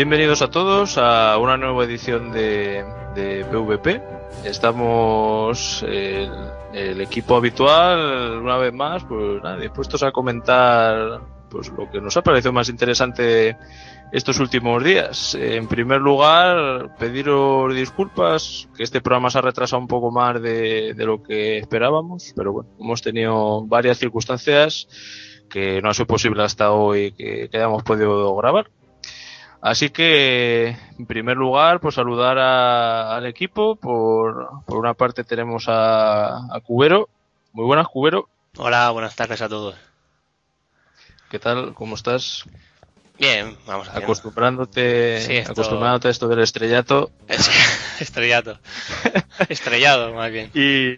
Bienvenidos a todos a una nueva edición de, de PvP. Estamos el, equipo habitual, una vez más, pues nada, dispuestos a comentar pues lo que nos ha parecido más interesante estos últimos días. En primer lugar, pediros disculpas, que este programa se ha retrasado un poco más de, de lo que esperábamos, pero bueno, hemos tenido varias circunstancias que no ha sido posible hasta hoy que, que hayamos podido grabar. Así que, en primer lugar, pues saludar a, al equipo. Por, por una parte tenemos a, a Cubero. Muy buenas, Cubero. Hola, buenas tardes a todos. ¿Qué tal? ¿Cómo estás? Bien, vamos a ver. Acostumbrándote, Sí, esto- acostumbrándote a esto del estrellato. Estrellato. Estrellado, más bien. Y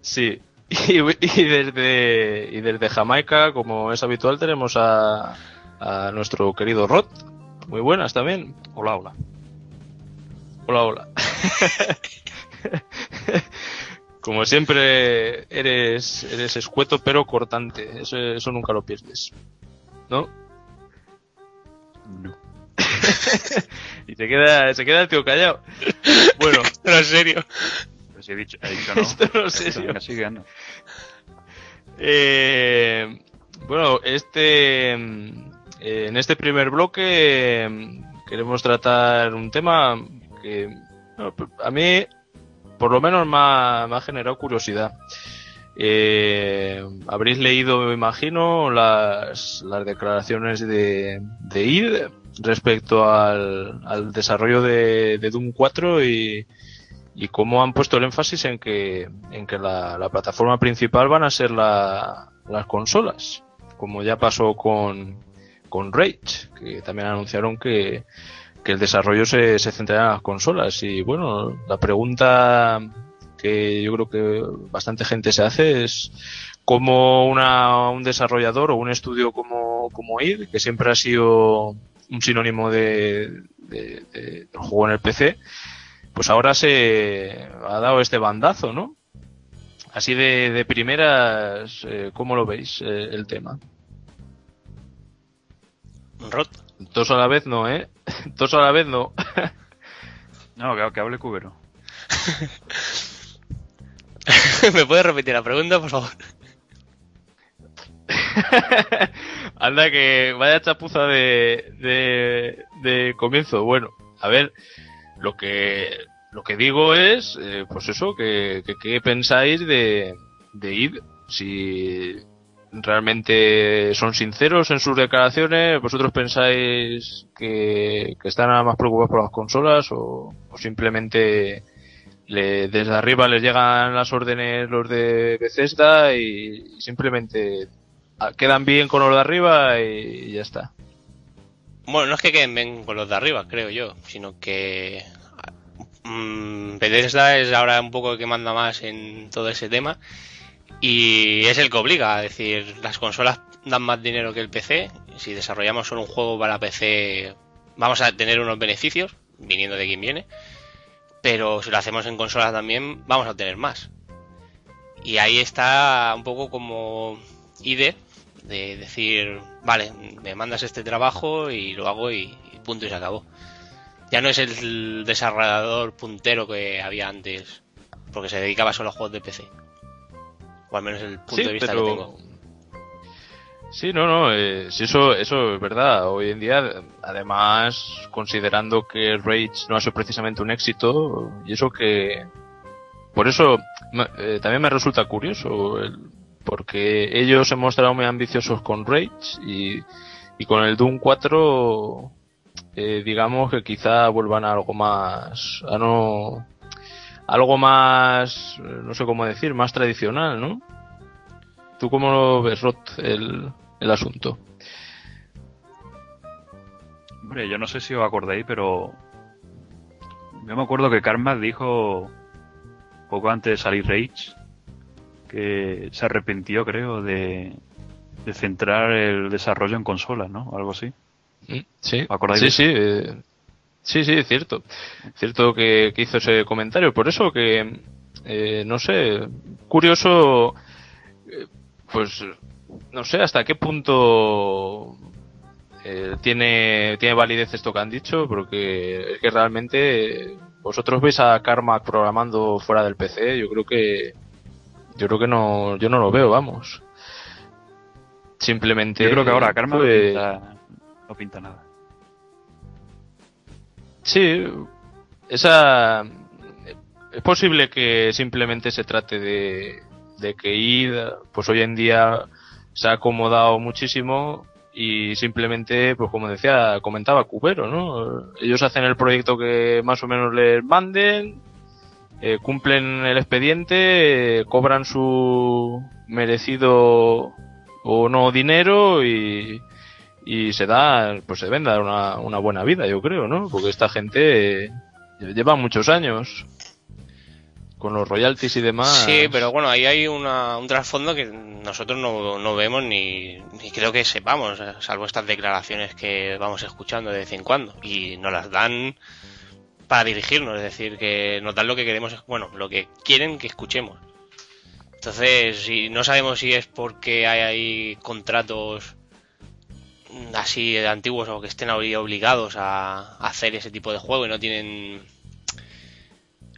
sí, y, y desde y desde Jamaica, como es habitual, tenemos a, a nuestro querido Rod. Muy buenas también. Hola, hola. Hola, hola. Como siempre, eres, eres escueto pero cortante. Eso, eso nunca lo pierdes. ¿No? No. Y se queda, se queda el tío callado. Bueno, Pero en serio. Pero si he dicho, he dicho no. esto sigue. Eh, bueno, este eh, en este primer bloque mm, queremos tratar un tema que a mí por lo menos me ha, generado curiosidad. Eh, habréis leído, me imagino, las, las declaraciones de, de id respecto al, desarrollo de, de Doom 4 y, y cómo han puesto el énfasis en que, en que la, la plataforma principal van a ser la- las consolas, como ya pasó con, con Rage, que también anunciaron que, que el desarrollo se, se centrará en las consolas. Y bueno, la pregunta que yo creo que bastante gente se hace es cómo una, un desarrollador o un estudio como, como id, que siempre ha sido un sinónimo de, de- juego en el PC, pues ahora se ha dado este bandazo, ¿no? Así de, de primeras, eh, ¿cómo lo veis eh, el tema? Rod. Todos a la vez no, ¿eh? Todos a la vez no. No, que, que hable Cubero. ¿Me puedes repetir la pregunta, por favor? Anda que vaya chapuza de, de, de comienzo. Bueno, a ver, lo que lo que digo es, eh, pues eso, que, que qué pensáis de, de id, si realmente son sinceros en sus declaraciones, vosotros pensáis que, que están más preocupados por las consolas o, simplemente le- desde arriba les llegan las órdenes los de Bethesda y, simplemente quedan bien con los de arriba y ya está. Bueno, no es que queden bien con los de arriba, creo yo, sino que mm, Bethesda es ahora un poco el que manda más en todo ese tema y es el que obliga, a decir, las consolas dan más dinero que el PC, si desarrollamos solo un juego para PC vamos a tener unos beneficios, viniendo de quien viene, pero si lo hacemos en consolas también vamos a tener más. Y ahí está un poco como IDE, de decir, vale, me mandas este trabajo y lo hago y, y punto y se acabó. Ya no es el desarrollador puntero que había antes, porque se dedicaba solo a juegos de PC. O al menos el punto de vista que tengo. Sí, no, no, eh, sí, eso, eso es verdad. Hoy en día, además, considerando que Rage no ha sido precisamente un éxito, y eso que, por eso eh, también me resulta curioso, el- porque ellos se mostraron muy ambiciosos con Rage y, y con el Doom 4, eh, digamos que quizá vuelvan a algo más, a no, algo más, no sé cómo decir, más tradicional, ¿no? ¿Tú cómo lo ves, Rod, el, el asunto? Hombre, yo no sé si os acordáis, pero yo me acuerdo que Karma dijo poco antes de salir Rage que se arrepintió, creo, de, de centrar el desarrollo en consolas, ¿no? Algo así. Mm, Sí, ¿Os acordáis sí, sí, eh, sí, sí, es cierto. Cierto que, que hizo ese comentario. Por eso que, eh, no sé, curioso, eh, pues, no sé hasta qué punto eh, tiene, tiene validez esto que han dicho, porque es que realmente vosotros veis a Carmack programando fuera del PC, yo creo que yo creo que no, yo no lo veo, vamos. Simplemente. Yo creo que ahora Carmack no, pinta, no pinta nada. Sí, esa es posible que simplemente se trate de, de que id, pues hoy en día se ha acomodado muchísimo y simplemente, pues como decía, comentaba Cubero, ¿no? Ellos hacen el proyecto que más o menos les manden, eh, cumplen el expediente, eh, cobran su merecido o no dinero y, y se da, pues se ven dar una, una buena vida, yo creo, ¿no? Porque esta gente lleva muchos años con los royalties y demás. Sí, pero bueno, ahí hay una, un trasfondo que nosotros no, no vemos ni, ni, creo que sepamos, salvo estas declaraciones que vamos escuchando de vez en cuando. Y nos las dan para dirigirnos, es decir, que nos dan lo que queremos, bueno, lo que quieren que escuchemos. Entonces, si no sabemos si es porque hay, hay contratos así antiguos o que estén obligados a hacer ese tipo de juego y no tienen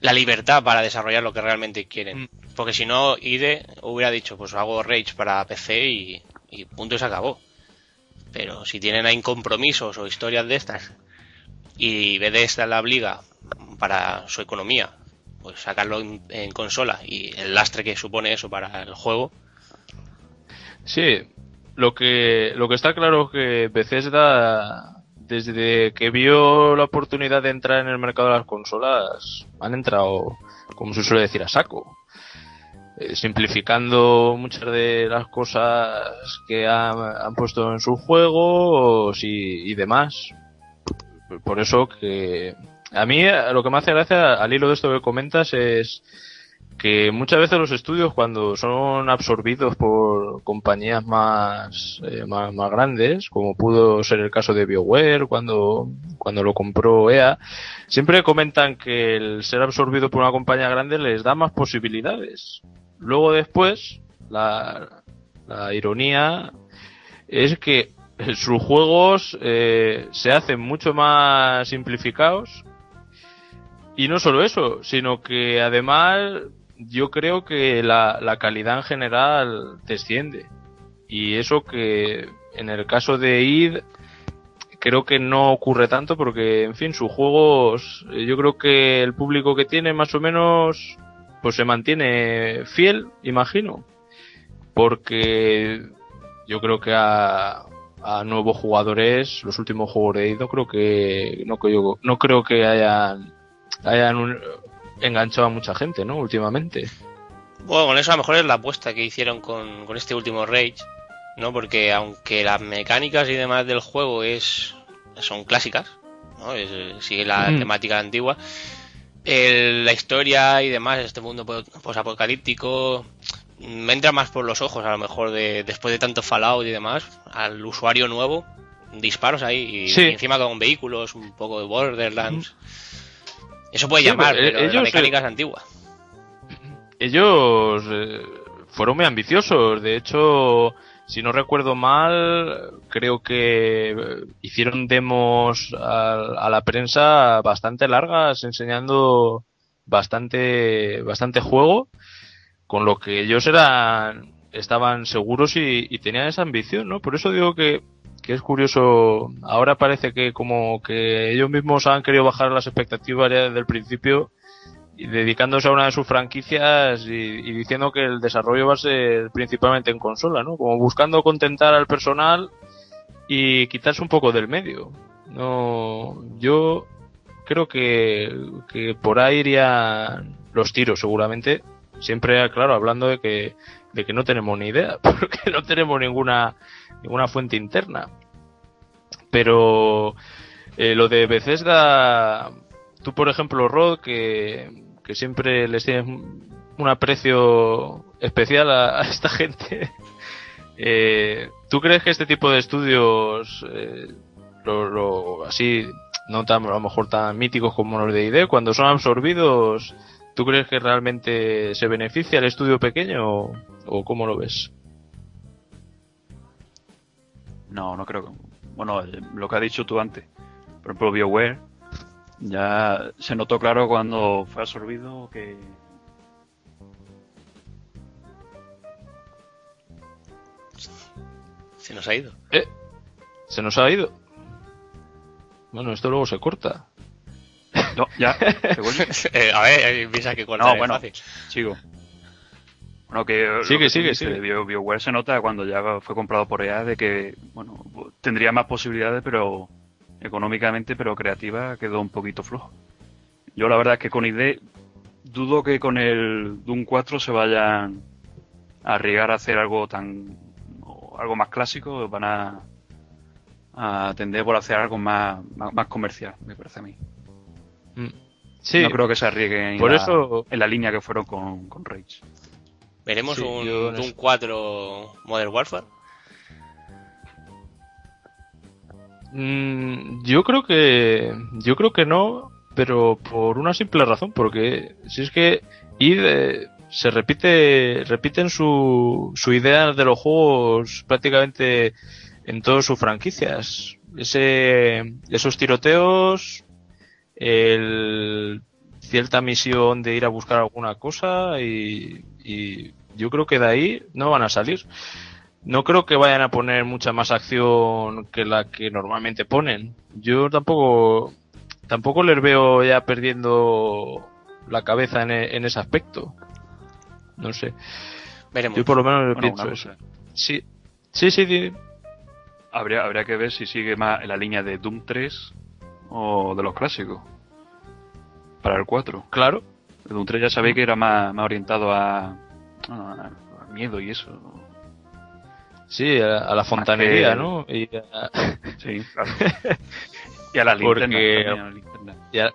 la libertad para desarrollar lo que realmente quieren. Mm. Porque si no, IDE hubiera dicho, pues hago Rage para PC y, y punto y se acabó. Pero si tienen ahí compromisos o historias de estas y Bethesda la obliga para su economía, pues sacarlo en, en, consola y el lastre que supone eso para el juego. Sí, lo que, lo que está claro es que Bethesda desde que vio la oportunidad de entrar en el mercado de las consolas, han entrado, como se suele decir, a saco. Eh, simplificando muchas de las cosas que han, puesto en sus juegos y, y, demás. Por eso que a mí lo que me hace gracia al hilo de esto que comentas es que muchas veces los estudios cuando son absorbidos por compañías más, eh, más, más, grandes, como pudo ser el caso de BioWare cuando, cuando lo compró EA, siempre comentan que el ser absorbido por una compañía grande les da más posibilidades. Luego después, la, la ironía es que sus juegos eh, se hacen mucho más simplificados y no solo eso, sino que además yo creo que la, la, calidad en general desciende. Y eso que en el caso de id creo que no ocurre tanto porque, en fin, sus juegos, yo creo que el público que tiene más o menos, pues se mantiene fiel, imagino. Porque yo creo que a, a nuevos jugadores, los últimos juegos de id no creo que, no, creo, no creo que hayan, hayan un, enganchado a mucha gente, ¿no? Últimamente. Bueno, con eso a lo mejor es la apuesta que hicieron con, con este último Rage, ¿no? Porque aunque las mecánicas y demás del juego es son clásicas, ¿no? Es, sigue la mm. temática antigua, el, la historia y demás, este mundo posapocalíptico, me entra más por los ojos, a lo mejor, de después de tanto Fallout y demás, al usuario nuevo, disparos ahí, y, sí. y encima con vehículos, un poco de Borderlands. Mm. Eso puede llamar, pero, pero ellos, la mecánica es antigua. Ellos eh, fueron muy ambiciosos. De hecho, si no recuerdo mal, creo que hicieron demos a, a, la prensa bastante largas, enseñando bastante, bastante juego, con lo que ellos eran, estaban seguros y, y tenían esa ambición, ¿no? Por eso digo que que es curioso, ahora parece que como que ellos mismos han querido bajar las expectativas ya desde el principio y dedicándose a una de sus franquicias y, y, diciendo que el desarrollo va a ser principalmente en consola, ¿no? Como buscando contentar al personal y quitarse un poco del medio. No, yo creo que, que por ahí irían los tiros seguramente. Siempre, claro, hablando de que, de que no tenemos ni idea, porque no tenemos ninguna ninguna fuente interna. Pero eh, lo de Bethesda, tú por ejemplo, Rod, que, que siempre les tienes un aprecio especial a, a esta gente, eh, ¿tú crees que este tipo de estudios, eh, lo, lo, así, no tan, a lo mejor tan míticos como los de ID, cuando son absorbidos, ¿tú crees que realmente se beneficia el estudio pequeño o, o cómo lo ves? No, no creo que. bueno, lo que has dicho tú antes, por ejemplo, BioWare, ya se notó claro cuando fue absorbido que Se nos ha ido. Eh, se nos ha ido. Bueno, esto luego se corta. No, ya. Eh, a ver, eh, piensa que cortar No, es bueno. fácil. Sigo. Bueno, que Sigue, que sigue, sigue. de Bio- BioWare se nota cuando ya fue comprado por EA de que, bueno, tendría más posibilidades, pero económicamente, pero creativa quedó un poquito flojo. Yo la verdad es que con ID dudo que con el Doom 4 se vayan a arriesgar a hacer algo tan o algo más clásico, van a, a tender por hacer algo más, más, más comercial, me parece a mí. Mm. Sí, No creo que se arriesguen en, por la, eso- en la línea que fueron con, con Rage. Veremos Sí, un en eso- 4 Modern Warfare. Mm, yo creo que yo creo que no, pero por una simple razón, porque si es que id eh, se repite repiten su su idea de los juegos prácticamente en todas sus franquicias. Ese esos tiroteos, el cierta misión de ir a buscar alguna cosa y, y yo creo que de ahí no van a salir. No creo que vayan a poner mucha más acción que la que normalmente ponen. Yo tampoco tampoco les veo ya perdiendo la cabeza en, e- en ese aspecto. No sé. Veremos. Yo por lo menos Bueno, pienso eso. Sí, sí, sí, sí. Habría, habría que ver si sigue más en la línea de Doom 3 o de los clásicos. Para el 4. claro. El Doom 3 ya sabéis que era más, más orientado a, a- a miedo y eso. Sí, a, a la fontanería, que- ¿no? Y a, Sí, claro. y a las Porque- linternas también, a las linternas. y a-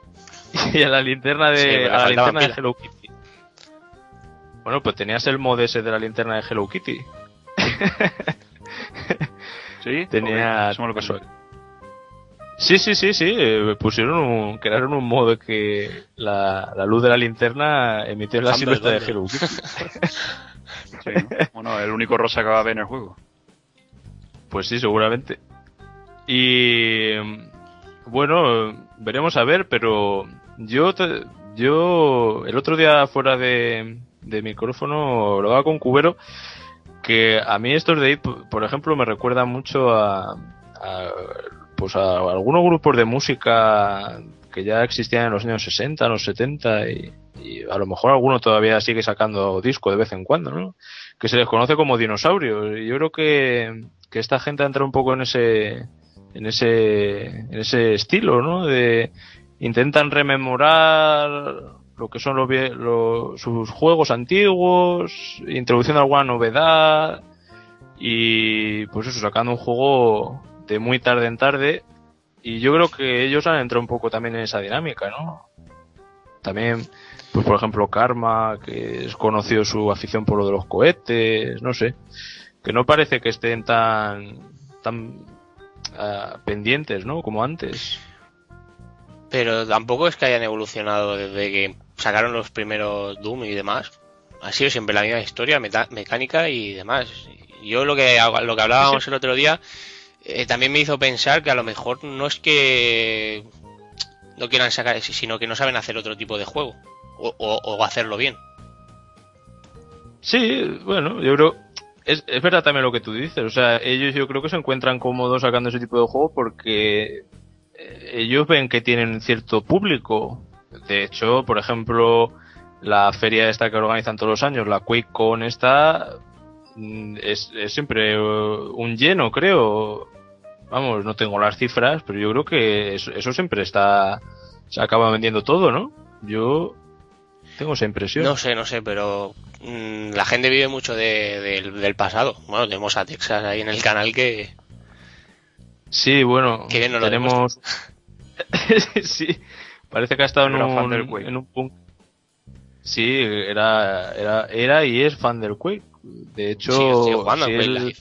y a la linterna de, Sí, a la linterna de. Hello Kitty. Bueno, pues tenías el mod ese de la linterna de Hello Kitty. Sí, Tenía- lo. Sí, sí, sí, sí. eh, Pusieron un, crearon un modo que la, la luz de la linterna emitió la silueta de. Hello Kitty. Sí, ¿no? Bueno, el único rosa que va a haber en el juego. Pues sí, seguramente. Y bueno, veremos a ver, pero yo te- yo el otro día fuera de, de micrófono hablaba con Cubero que a mí estos de IT, por ejemplo, me recuerdan mucho a, a, pues a algunos grupos de música que ya existían en los años 60, los 70 y, y a lo mejor alguno todavía sigue sacando disco de vez en cuando, ¿no? Que se les conoce como dinosaurios. Yo creo que, que esta gente entra un poco en ese en ese en ese estilo, ¿no? De intentan rememorar lo que son los, sus juegos antiguos, introduciendo alguna novedad y pues eso, sacando un juego de muy tarde en tarde y yo creo que ellos han entrado un poco también en esa dinámica, ¿no? También, pues por ejemplo, Karma, que es conocido su afición por lo de los cohetes, no sé, que no parece que estén tan tan ah, pendientes, ¿no? Como antes. Pero tampoco es que hayan evolucionado desde que sacaron los primeros Doom y demás. Ha sido siempre la misma historia, meta- mecánica y demás. Yo lo que, lo que hablábamos el otro día eh, también me hizo pensar que a lo mejor no es que no quieran sacar, sino que no saben hacer otro tipo de juego. O, o- hacerlo bien. Sí, bueno, yo creo. Es, verdad también lo que tú dices. O sea, ellos yo creo que se encuentran cómodos sacando ese tipo de juego porque eh, ellos ven que tienen cierto público. De hecho, por ejemplo, la feria esta que organizan todos los años, la QuakeCon esta, es, es siempre eh, un lleno, creo. Vamos, no tengo las cifras, pero yo creo que eso, eso siempre está. Se acaba vendiendo todo, ¿no? Yo tengo esa impresión. No sé, no sé, pero mm, la gente vive mucho de- del- del pasado. Bueno, tenemos a Texas ahí en el canal que, Sí, bueno, Qué bien nos lo tenemos. sí, parece que ha estado en fan un, del en un punk. Sí, era, era, era y es fan del Quake. De hecho, jugando si, él,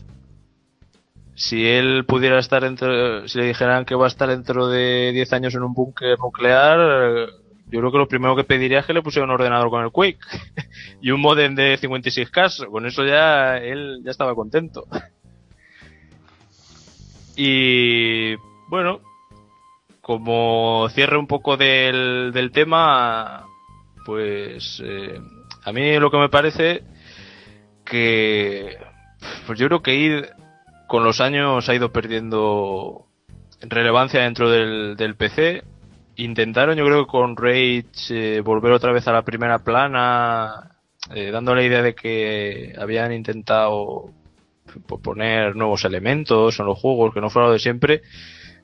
si él pudiera estar dentro, si le dijeran que va a estar dentro de 10 años en un búnker nuclear, yo creo que lo primero que pediría es que le pusiera un ordenador con el Quake y un modem de 56K. Con eso ya él ya estaba contento. Y bueno, como cierre un poco del, del tema, pues eh, a mí lo que me parece que pues yo creo que ir con los años ha ido perdiendo relevancia dentro del, del PC. Intentaron, yo creo que con Rage eh, volver otra vez a la primera plana, eh, dando la idea de que habían intentado poner nuevos elementos en los juegos, que no fuera lo de siempre,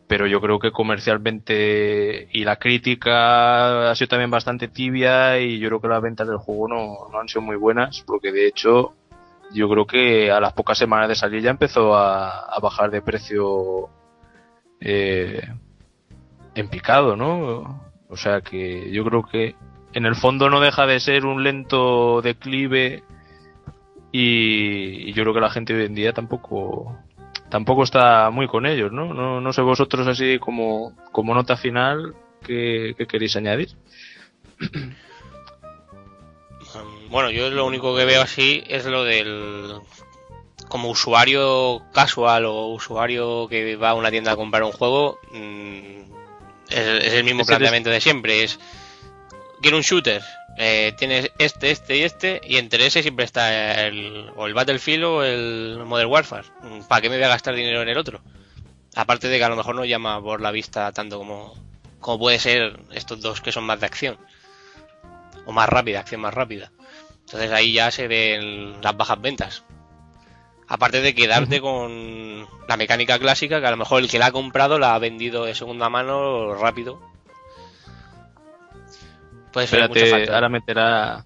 pero yo creo que comercialmente y la crítica ha sido también bastante tibia y yo creo que las ventas del juego no, no han sido muy buenas, porque de hecho yo creo que a las pocas semanas de salir ya empezó a, bajar de precio eh, en picado, ¿no? O sea que yo creo que en el fondo no deja de ser un lento declive y, yo creo que la gente hoy en día tampoco tampoco está muy con ellos, ¿no? No, no sé vosotros así como, como nota final que, queréis añadir. Bueno, yo lo único que veo así es lo del como usuario casual o usuario que va a una tienda a comprar un juego mm, es, el mismo planteamiento de siempre es quiero un shooter eh, tienes este, este y este, y entre ese siempre está el, o el Battlefield o el Modern Warfare. ¿Para qué me voy a gastar dinero en el otro? Aparte de que a lo mejor no llama por la vista tanto como, como puede ser estos dos que son más de acción. O más rápida, acción más rápida. Entonces ahí ya se ven las bajas ventas. Aparte de quedarte con la mecánica clásica, que a lo mejor el que la ha comprado la ha vendido de segunda mano rápido espérate, ahora meterá.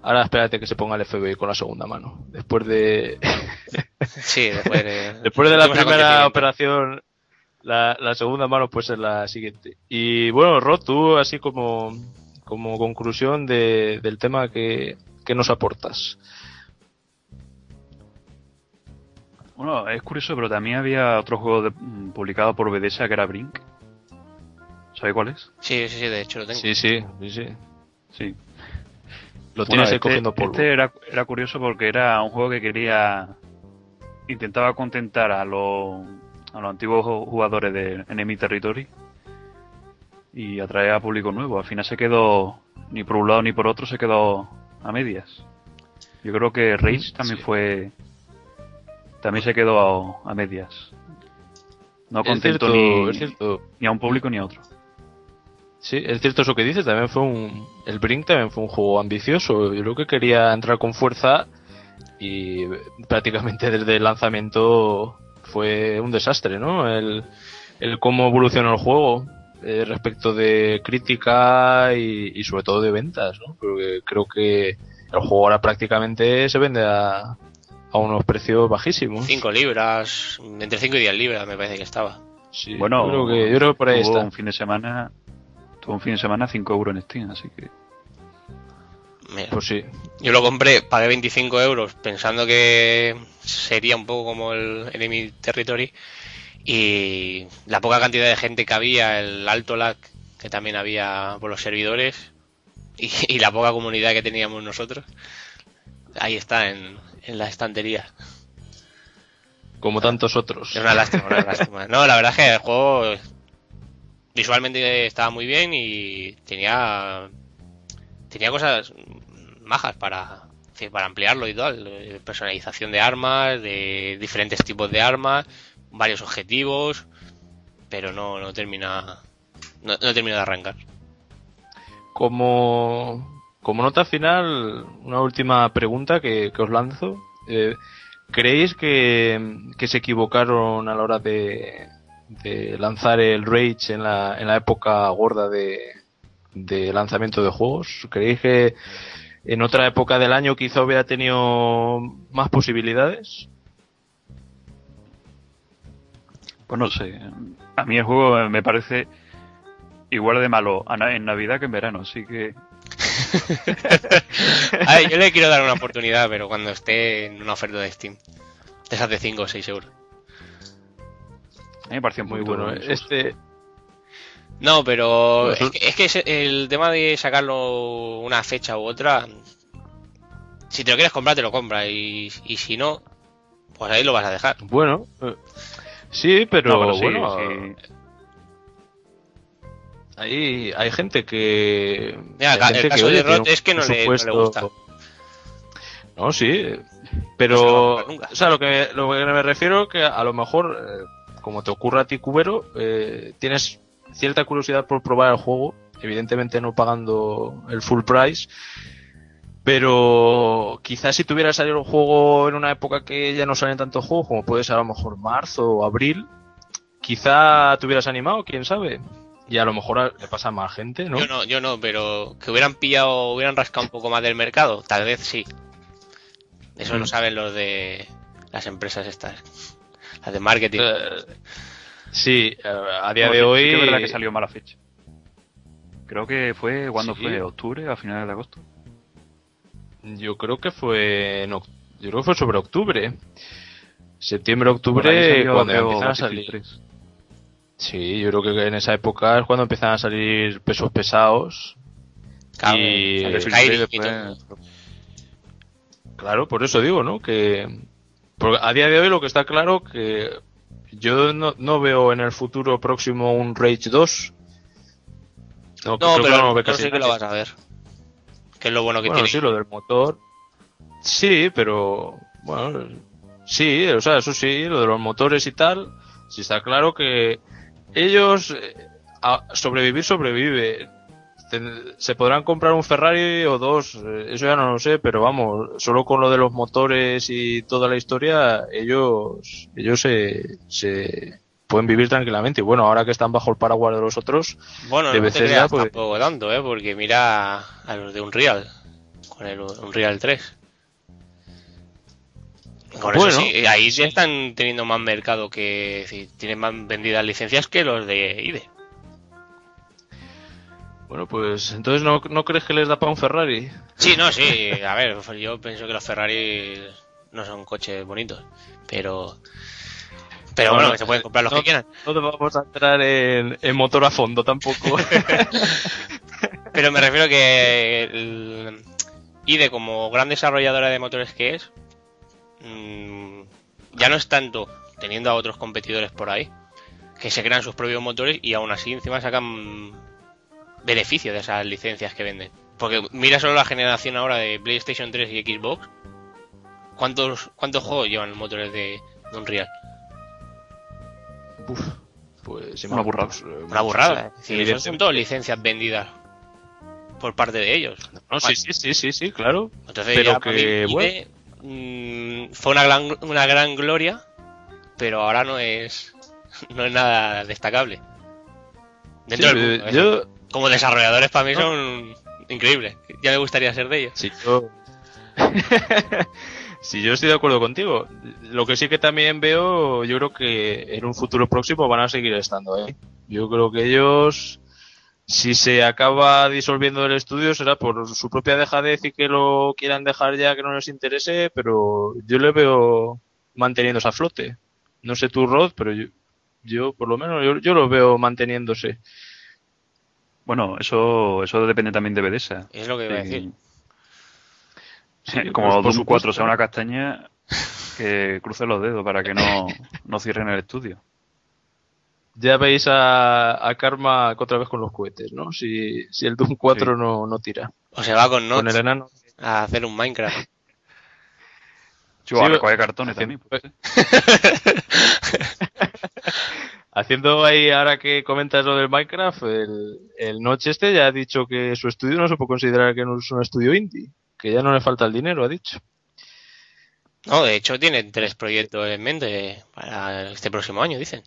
Ahora espérate que se ponga el FBI con la segunda mano. Después de. sí, después de. después de la primera operación, la, la, segunda mano puede ser la siguiente. Y bueno, Rod, tú así como, como conclusión de, del tema que, que nos aportas. Bueno, es curioso, pero también había otro juego de, publicado por Bethesda que era Brink. ¿Sabes cuál es? Sí, sí, sí, de hecho lo tengo. Sí, sí, sí, sí. Sí. Lo tienes este, cogiendo polvo. Este era, era curioso porque era un juego que quería. Intentaba contentar a los, a los antiguos jugadores de Enemy Territory y atraer a público nuevo. Al final se quedó, ni por un lado ni por otro, se quedó a medias. Yo creo que Rage también fue. También se quedó a, medias. No contento ni, ni a un público ni a otro. Sí, es cierto eso que dices, también fue un... El Brink también fue un juego ambicioso, yo creo que quería entrar con fuerza y prácticamente desde el lanzamiento fue un desastre, ¿no? El, el cómo evolucionó el juego eh, respecto de crítica y, sobre todo de ventas, ¿no? Porque creo que el juego ahora prácticamente se vende a, a unos precios bajísimos. 5 libras, entre 5 y 10 libras me parece que estaba. Sí, bueno, yo creo que, yo creo por ahí está. un fin de semana un fin de semana 5 euros en Steam, así que. Pues sí. Yo lo compré, pagué 25 euros pensando que sería un poco como el Enemy Territory. Y la poca cantidad de gente que había, el alto lag que también había por los servidores y, la poca comunidad que teníamos nosotros, ahí está en, en la estantería. Como tantos otros. Es una lástima, una lástima. No, la verdad es que el juego visualmente estaba muy bien y tenía tenía cosas majas para para ampliarlo y tal personalización de armas de diferentes tipos de armas varios objetivos pero no no termina no, termina de arrancar como como nota final una última pregunta que, os lanzo eh, creéis que, que se equivocaron a la hora de de lanzar el Rage en la, en la época gorda de, de lanzamiento de juegos? ¿Creéis que en otra época del año quizá hubiera tenido más posibilidades? Pues no sé. A mí el juego me parece igual de malo en Navidad que en verano, así que. a yo le quiero dar una oportunidad, pero cuando esté en una oferta de Steam. Esas de 5 o 6 euros me pareció muy, bueno. Este. No, pero es que, el tema de sacarlo una fecha u otra. Si te lo quieres comprar, te lo compras. Y, si no, pues ahí lo vas a dejar. Bueno, eh, Sí, pero, No, pero sí, bueno, sí. Hay, hay gente que. Mira, hay el gente caso de un es que no le- no le presupuesto- gusta. No, sí. No se Pero. O sea, lo que, lo que me refiero que a lo mejor, eh, como te ocurre a ti, Cubero, eh, tienes cierta curiosidad por probar el juego. Evidentemente no pagando el full price. Pero quizás si tuviera salido el juego en una época que ya no salen tantos juegos, como puede ser a lo mejor marzo o abril, quizá te hubieras animado, quién sabe. Y a lo mejor le pasa a más gente, ¿no? Yo no, yo no, pero que hubieran pillado, hubieran rascado un poco más del mercado, tal vez sí. Eso Mm. lo saben los de las empresas estas, las de marketing. Eh, sí, eh, a día No, de sí- hoy. sí que es verdad que salió mala fecha. Creo que fue, ¿cuándo Sí. fue? ¿Octubre? ¿A finales de agosto? Yo creo que fue en yo creo que fue sobre octubre. Septiembre, octubre, cuando empiezan a salir. 3. Sí, yo creo que en esa época es cuando empiezan a salir pesos pesados. Claro, y- el Battlefield Skyrim 3 y después- todo. Claro, por eso digo, ¿no? Que porque a día de hoy lo que está claro que yo no, no veo en el futuro próximo un Rage 2. No, No, creo que pero no sé que lo vas a ver. Que es lo bueno que Bueno, tiene. sí, lo del motor. Sí, pero. Bueno, sí, o sea, eso sí, lo de los motores y tal. Sí está claro que ellos. eh, a sobrevivir, sobrevive. Se podrán comprar un Ferrari o dos, eh, eso ya no lo sé, pero vamos, solo con lo de los motores y toda la historia, ellos, ellos se, se pueden vivir tranquilamente. Y bueno, ahora que están bajo el paraguas de los otros, Bueno, de no te Bethesda, creas pues- tampoco tanto, ¿eh? Porque mira a los de Unreal, con el Unreal 3. Con Bueno, eso sí, ahí sí. ya están teniendo más mercado que... decir, tienen más vendidas licencias que los de IDE. bueno, pues entonces no, no crees que les da para un Ferrari. Sí, no, sí. A ver, yo pienso que los Ferrari no son coches bonitos, pero... Pero No, bueno, que se pueden comprar los no, que quieran. No te vamos a entrar en, en motor a fondo tampoco. Pero me refiero que el IDE como gran desarrolladora de motores que es, mm, ya no es tanto teniendo a otros competidores por ahí, que se crean sus propios motores y aún así encima sacan beneficio de esas licencias que venden. Porque mira solo la generación ahora de PlayStation 3 y Xbox, ¿cuántos, cuántos juegos llevan motores de, de Unreal? Uf, pues Una burrada. pues, eh, Una burrada. sí, son todas licencias vendidas por parte de ellos. No, sí, sí, sí, sí, sí, claro. Entonces Pero ya que, mí, bueno. Mm, fue una gran, una gran gloria, pero ahora no es no es nada destacable. Dentro Sí, del mundo, yo, eso. Como desarrolladores para mí No. son increíbles. Ya me gustaría ser de ellos. si yo, si yo estoy de acuerdo contigo. Lo que sí que también veo, yo creo que en un futuro próximo van a seguir estando, ¿eh? Yo creo que ellos, si se acaba disolviendo el estudio, será por su propia dejadez y que lo quieran dejar ya que no les interese, pero yo le veo manteniéndose a flote. No sé tú, Rod, pero yo, yo por lo menos, yo, yo lo veo manteniéndose. Bueno, eso, eso depende también de Bethesda. Es lo que iba a Sí. decir. Sí, Como pues, por Doom supuesto. 4 sea una castaña, que crucen los dedos para que no, no cierren el estudio. Ya veis a, a Karma otra vez con los cohetes, ¿no? Si, si el Doom 4 Sí. no, no tira. O se va con Con el enano. a hacer un Minecraft. Yo a Sí, recoger cartones haciendo- también. pues, Haciendo ahí, ahora que comentas lo del Minecraft, el, el Notch este ya ha dicho que su estudio no se puede considerar que no es un estudio indie. Que ya no le falta el dinero, ha dicho. No, de hecho tiene tres proyectos en mente para este próximo año, dicen.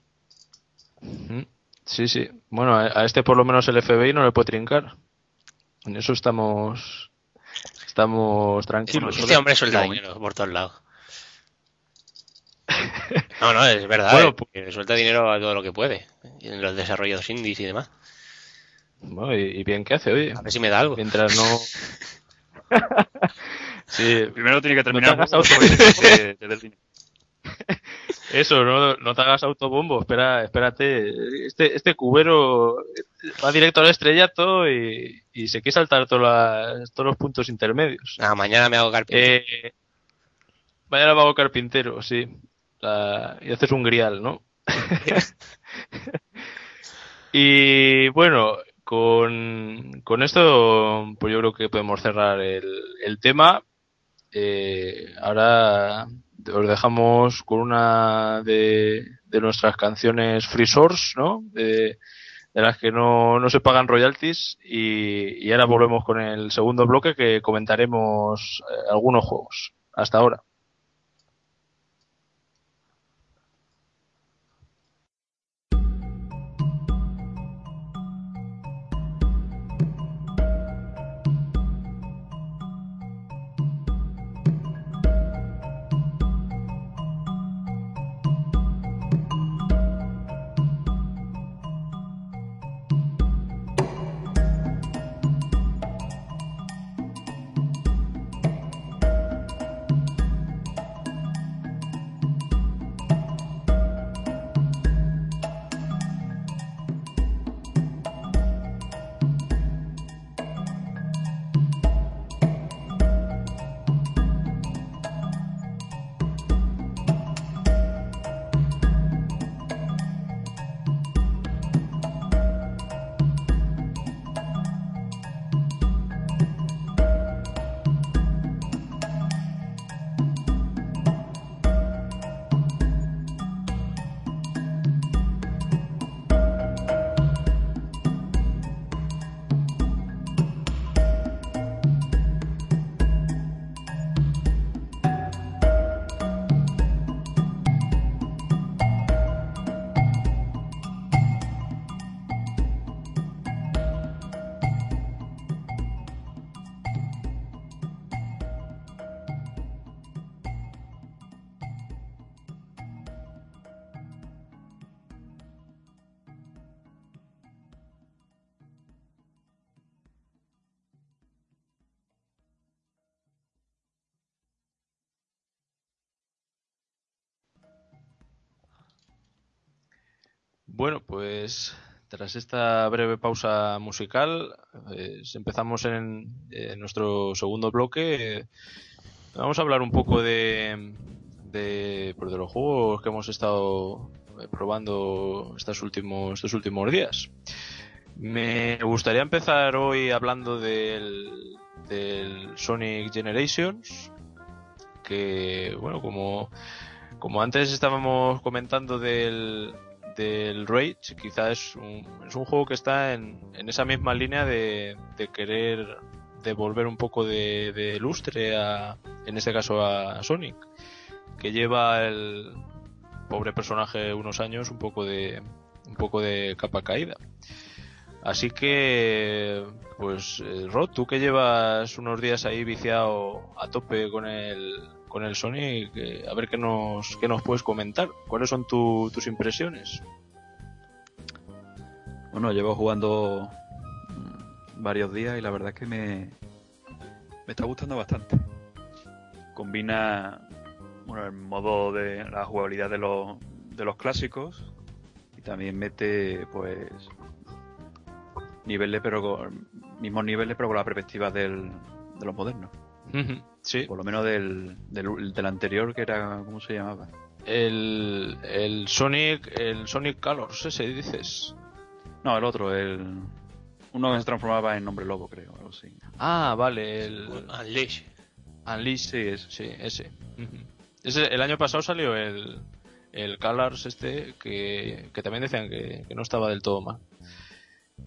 Ujú. Sí, sí. Bueno, a, este por lo menos el FBI no le puede trincar. En eso estamos estamos tranquilos. Este hombre suelta dinero por todos lados. No, no, es verdad. Bueno, eh, pues- suelta dinero a todo lo que puede. En los desarrollos indies y demás. Bueno, y, y bien que hace, oye. A ver si me da algo. Mientras no... sí, Primero tiene que terminar No te el hagas juego, después te- te dé el dinero. Eso, no, no te hagas autobombo, espera, espérate. Este, este cubero va directo al estrellato y, y se quiere saltar todas todos los puntos intermedios. Ah, mañana me hago carpintero. Eh, vaya al vago carpintero, sí. La- y haces un grial, ¿no? y bueno, con, con esto, pues yo creo que podemos cerrar el, el tema. Eh, ahora os dejamos con una de, de nuestras canciones Free Source, ¿no? De, de las que no, no se pagan royalties y, y ahora volvemos con el segundo bloque que comentaremos eh, algunos juegos. Hasta ahora. Bueno, pues tras esta breve pausa musical, eh, empezamos en, nuestro segundo bloque. Vamos a hablar un poco de, de, pues de los juegos que hemos estado eh, probando estos últimos, estos últimos días. Me gustaría empezar hoy hablando del, del Sonic Generations, que bueno, como, como antes estábamos comentando del, del Rage, quizás es un, es un juego que está en, en esa misma línea de, de, querer devolver un poco de, de lustre a, en este caso a Sonic, que lleva el pobre personaje unos años un poco de un poco de capa caída. Así que, pues, Rod, tú que llevas unos días ahí viciado a tope con el, con el Sonic, eh, a ver qué nos, qué nos puedes comentar. ¿Cuáles son tu, tus impresiones? Bueno, llevo jugando varios días y la verdad es que me, me está gustando bastante. Combina bueno, el modo de la jugabilidad de los, de los clásicos y también mete pues niveles pero con, mismos niveles pero con la perspectiva del, de los modernos. Sí. Por lo menos del, del, del, anterior que era, ¿cómo se llamaba? El, el Sonic, el Sonic Colors, ese dices. No, el otro, el uno que se transformaba en hombre lobo, creo, algo así. Ah, vale, el Unleash. Unleash, sí, es, sí, ese. Uh -huh. ese. El año pasado salió el, el Colors este que, que también decían que, que, no estaba del todo mal.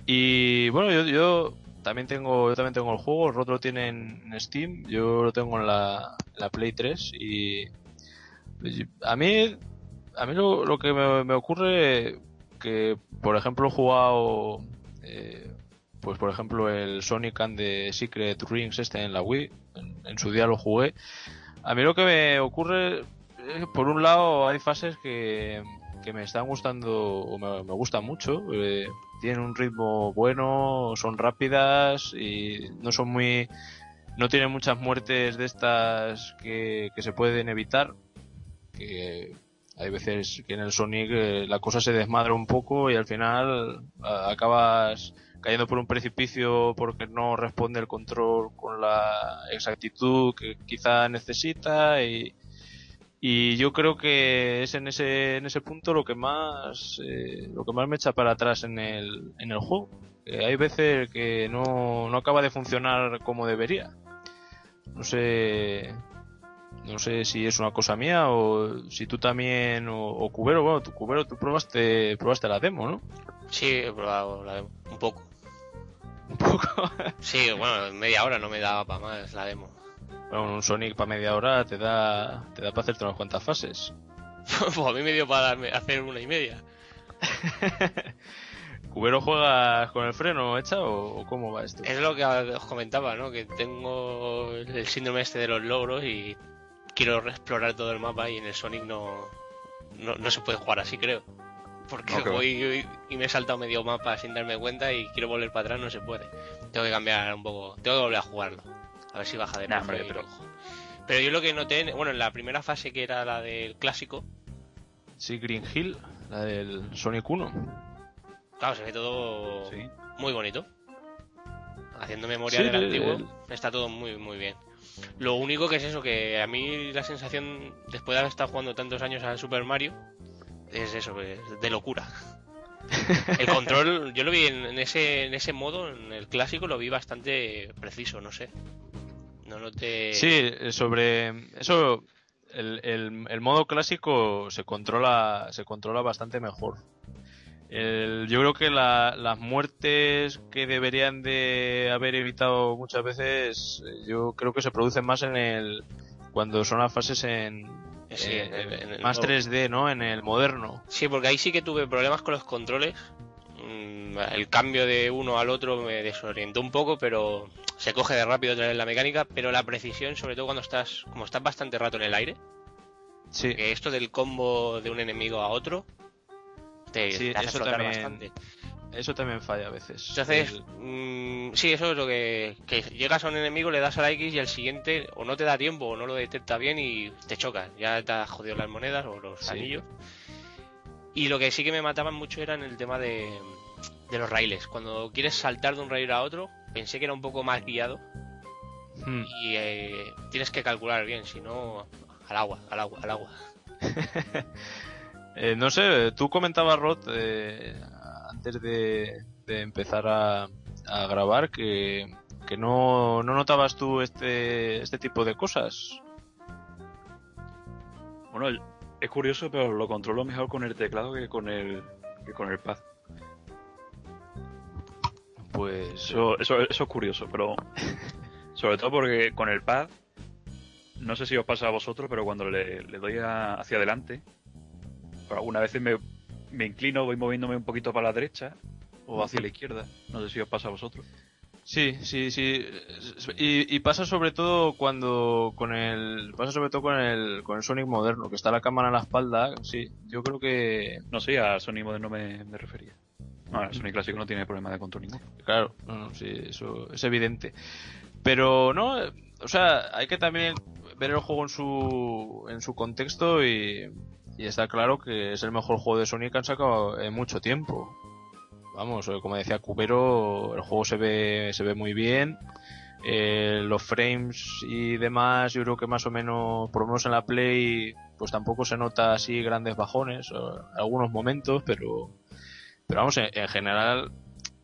Y bueno, yo, yo también tengo yo también tengo el juego, otro lo tiene en Steam, yo lo tengo en la, la Play 3 y a mí a mí lo, lo que me, me, ocurre que por ejemplo he jugado eh, pues por ejemplo el Sonic and the Secret Rings este en la Wii en, su día lo jugué. A mí lo que me ocurre es, por un lado hay fases que, que me están gustando o me, me gustan mucho eh, tienen un ritmo bueno, son rápidas y no son muy. no tienen muchas muertes de estas que, que se pueden evitar. Que hay veces que en el Sonic eh, la cosa se desmadra un poco y al final acabas cayendo por un precipicio porque no responde el control con la exactitud que quizá necesita y, Y yo creo que es en ese, en ese punto lo que más, eh, lo que más me echa para atrás en el, en el juego. Que hay veces que no, no acaba de funcionar como debería. No sé, no sé si es una cosa mía o si tú también o, o Cubero, bueno, tu Cubero, tú probaste, probaste la demo, ¿no? Sí, he probado la demo, un poco. Un poco. Sí, bueno, media hora no me daba para más la demo. Bueno, un Sonic para media hora te da, te da para hacerte unas cuantas fases. pues a mí me dio para darme- hacer una y media. ¿Cubero juegas con el freno hecha o, o cómo va esto? Es lo que os comentaba, ¿no? Que tengo el síndrome este de los logros y quiero explorar todo el mapa y en el Sonic no, no, no se puede jugar así, creo. Porque voy y, y me he saltado medio mapa sin darme cuenta y quiero volver para atrás, no se puede. Tengo que cambiar un poco, tengo que volver a jugarlo. A ver si baja de Nah, precio y pero-. Pero yo lo que noté, bueno, en la primera fase que era la del clásico, Sí, Green Hill, la del Sonic 1. claro, se ve todo Sí. muy bonito. Haciendo memoria Sí, del el- antiguo, está todo muy, muy bien. Lo único que es eso, que a mí la sensación, después de haber estado jugando tantos años a Super Mario, es eso, es de locura. El control, yo lo vi en, en ese, en ese modo, en el clásico, lo vi bastante preciso, no sé. No. Sí, eh, sobre eso, el, el, el modo clásico se controla, se controla bastante mejor. El- yo creo que la- las muertes que deberían de haber evitado muchas veces, eh, yo creo que se producen más en el cuando son las fases en, Sí, eh, en el más modo- 3D, ¿no? En el moderno. Sí, porque ahí sí que tuve problemas con los controles. Mm, El cambio de uno al otro me desorientó un poco, pero se coge de rápido otra vez la mecánica. Pero la precisión, sobre todo cuando estás, como estás bastante rato en el aire, Sí. que esto del combo de un enemigo a otro, te, Sí, te hace eso también bastante. Eso también falla a veces. Entonces, El- mm, sí, eso es lo que, que llegas a un enemigo, le das a la X y al siguiente o no te da tiempo o no lo detecta bien y te chocas. Ya te has jodido las monedas o los Sí. anillos. Y lo que sí que me mataban mucho era en el tema de, de los raíles. Cuando quieres saltar de un rail a otro, pensé que era un poco más guiado Hmm. y eh, tienes que calcular bien, si no, al agua, al agua, al agua. Eh, no sé, tú comentabas, Rod, eh, antes de, de empezar a, a grabar, que, que no, no notabas tú este, este tipo de cosas. Bueno, es curioso, pero lo controlo mejor con el teclado que con el, que con el pad. Pues Eso, eso, eso es curioso, pero sobre todo porque con el pad, no sé si os pasa a vosotros, pero cuando le, le doy a- hacia adelante, algunas veces me, me inclino, voy moviéndome un poquito para la derecha o hacia la izquierda. No sé si os pasa a vosotros. Sí, sí, sí. Y, y pasa sobre todo cuando con el pasa sobre todo con el con el Sonic moderno, que está la cámara en la espalda. Sí, yo creo que No sé, a Sony moderno me, me refería. No, el Sony clásico no tiene problema de control ninguno. Claro, no, no, sí, eso es evidente. Pero no, o sea, hay que también ver el juego en su, en su contexto y, y está claro que es el mejor juego de Sonic que han sacado en mucho tiempo. Vamos, eh, como decía Cubero, el juego se ve, se ve muy bien. Eh, los frames y demás, yo creo que más o menos, por lo menos en la Play, pues tampoco se nota así grandes bajones, o algunos momentos, pero, pero vamos, en, en general,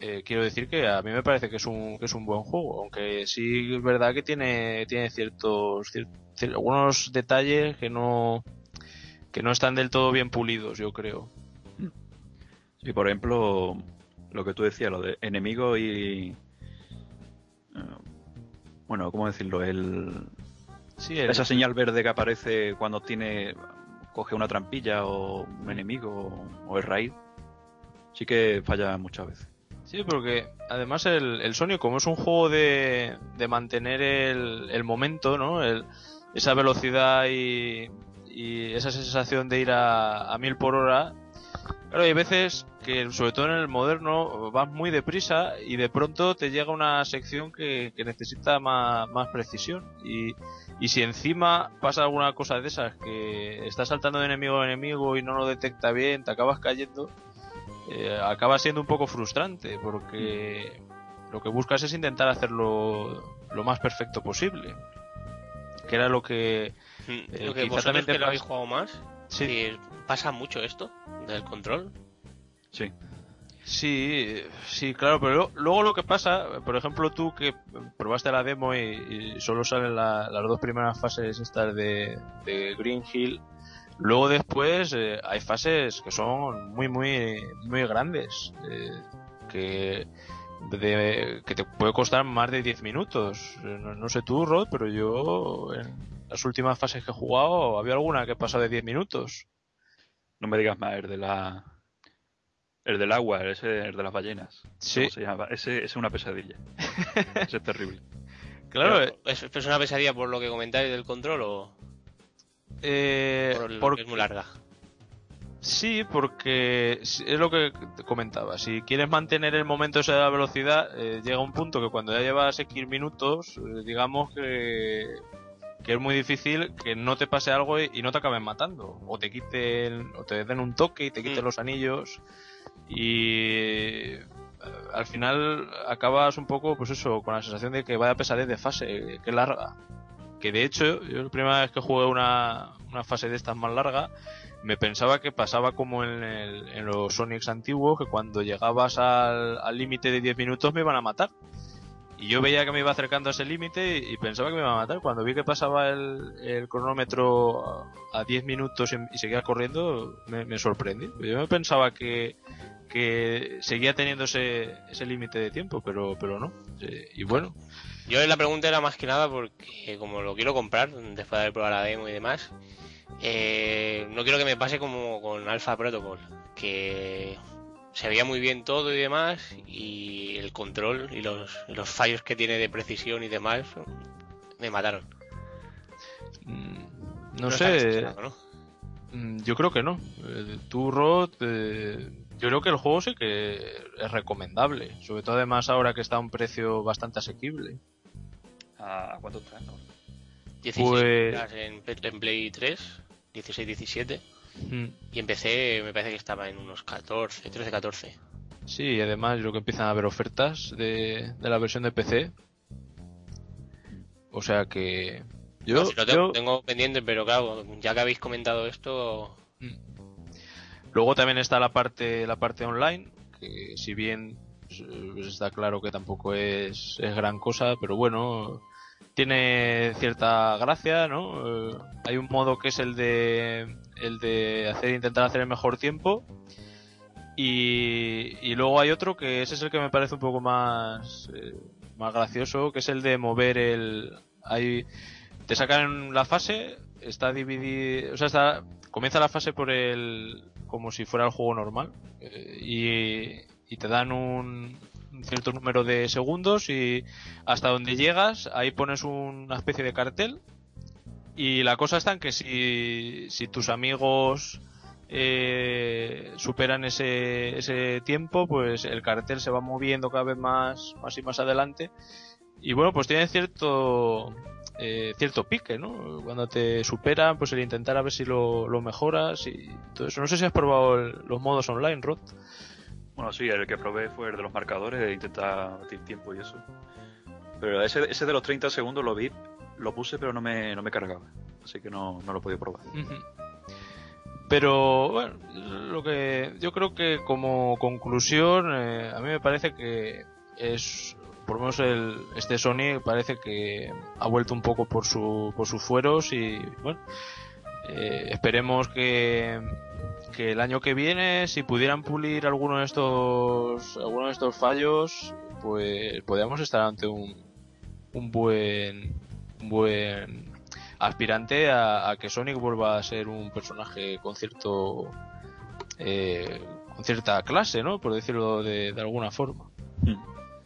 eh, quiero decir que a mí me parece que es un, que es un buen juego, aunque sí es verdad que tiene, tiene ciertos, cier- cier- algunos detalles que no, que no están del todo bien pulidos, yo creo. Sí, por ejemplo, lo que tú decías, lo de enemigo y... eh, bueno, ¿cómo decirlo? El, Sí, el- esa señal verde que aparece cuando tiene coge una trampilla o un enemigo o el raid, sí que falla muchas veces. Sí, porque además el, el Sonic, como es un juego de, de mantener el, el momento, ¿no? El, esa velocidad y, y esa sensación de ir a, a mil por hora. Claro, hay veces que, sobre todo en el moderno, vas muy deprisa y de pronto te llega una sección que, que necesita más, más precisión. Y, y si encima pasa alguna cosa de esas, que estás saltando de enemigo a enemigo y no lo detecta bien, te acabas cayendo, eh, acaba siendo un poco frustrante porque lo que buscas es intentar hacerlo lo más perfecto posible que era lo que Eh, Lo que vosotros que lo habéis jugado más, Sí. Pasa mucho esto del control. Sí. Sí, sí, claro, pero luego lo que pasa, por ejemplo, tú que probaste la demo y, solo salen la- las dos primeras fases estas de, Green Hill, luego después eh, hay fases que son muy, muy, muy grandes, eh, que, que te puede costar más de 10 minutos. Eh, No, no sé tú, Rod, pero yo en las últimas fases que he jugado había alguna que pasa de 10 minutos. No me digas más, el de la. El del agua, ese el de las ballenas. Sí. ¿Cómo se llama? Ese, ese es una pesadilla. ese es terrible. Claro, Pero, ¿es, es una pesadilla por lo que comentáis del control o eh, por lo por- que es muy larga? Sí, porque es lo que te comentaba. Si quieres mantener el momento ese de la velocidad, eh, llega un punto que cuando ya llevas X minutos, eh, digamos que, que es muy difícil que no te pase algo y, y no te acaben matando. O te quiten, o te den un toque y te quiten Mm. los anillos. Y eh, al final acabas un poco, pues eso, con la sensación de que vaya pesadez de fase, que larga. Que de hecho, yo la primera vez que jugué una, una fase de estas más larga, me pensaba que pasaba como en, el- en los Sonics antiguos, que cuando llegabas al al límite de 10 minutos me iban a matar. Y yo veía que me iba acercando a ese límite y, pensaba que me iban a matar. Cuando vi que pasaba el, cronómetro a, a 10 minutos y, seguía corriendo, me, me sorprendí. Yo me pensaba que, que seguía teniendo ese, ese límite de tiempo, pero, pero no. Eh, Y bueno, Yo la pregunta era más que nada porque como lo quiero comprar después de haber probado la demo y demás, eh, no quiero que me pase como con Alpha Protocol, que se veía muy bien todo y demás y el control y los, y los fallos que tiene de precisión y demás me mataron. mm, no, sé. ¿no? Mm, Yo creo que no. Eh, Tú, Rod, eh, yo creo que el juego sí que es recomendable. Sobre todo además ahora que está a un precio bastante asequible. ¿A cuánto está? No. 16 Pues- en, en Play 3, 16, 17 Mm, y empecé me parece que estaba en unos 14, 13, 14. Sí, y además yo creo que empiezan a haber ofertas de, de la versión de PC. O sea que... Yo, No, si lo tengo, yo- tengo pendiente, pero claro, ya que habéis comentado esto, Mm. Luego también está la parte la parte online, que si bien pues, está claro que tampoco es, es gran cosa, pero bueno, tiene cierta gracia, ¿no? Eh, hay un modo que es el de el de hacer intentar hacer el mejor tiempo. Y, luego hay otro que ese es el que me parece un poco más eh, más gracioso, que es el de mover el hay te sacan la fase, está dividido, o sea, está comienza la fase por el como si fuera el juego normal eh, y, y te dan un, un cierto número de segundos y hasta donde llegas ahí pones una especie de cartel y la cosa está en que si, si tus amigos eh, superan ese, ese tiempo pues el cartel se va moviendo cada vez más más y más adelante y bueno pues tiene cierto eh, cierto pique, ¿no? Cuando te superan, pues el intentar a ver si lo, lo mejoras y todo eso. No sé si has probado los modos online, Rod. Bueno, sí, el que probé fue el de los marcadores, de intentar tiempo y eso. Pero ese, ese de los 30 segundos lo vi, lo puse, pero no me, no me cargaba. Así que no, no lo he probar. Pero bueno, lo que yo creo que como conclusión, eh, a mí me parece que es por lo menos el, este Sony parece que ha vuelto un poco por su por sus fueros y bueno, eh, esperemos que que el año que viene si pudieran pulir alguno de estos alguno de estos fallos, pues podríamos estar ante un un buen buen aspirante a, a que Sonic vuelva a ser un personaje con cierto eh, con cierta clase, ¿no? Por decirlo de, de alguna forma.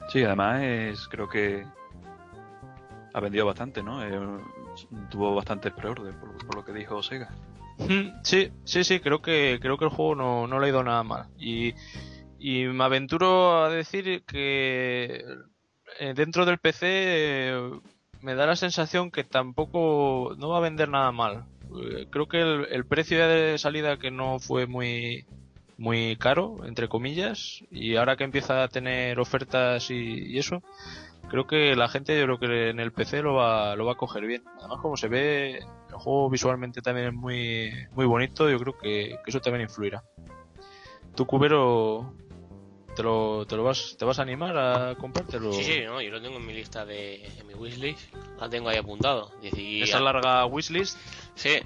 Sí, además es, creo que ha vendido bastante, ¿no? Eh, tuvo bastantes preorden, por, por lo que dijo Sega. Mm, Sí, sí, sí, creo que creo que el juego no, no le ha ido nada mal. Y, y me aventuro a decir que eh, dentro del PC eh, me da la sensación que tampoco no va a vender nada mal. Eh, Creo que el, el precio de salida que no fue muy muy caro, entre comillas, y ahora que empieza a tener ofertas y, eso, creo que la gente, yo creo que en el PC lo va, lo va a coger bien. Además, como se ve, el juego visualmente también es muy, muy bonito, yo creo que, que eso también influirá. ¿Tu cubero te lo, te lo vas, te vas a animar a comprártelo? Sí, sí, no, yo lo tengo en mi lista de en mi wishlist, la tengo ahí apuntado. Y, Esa larga wishlist. Sí,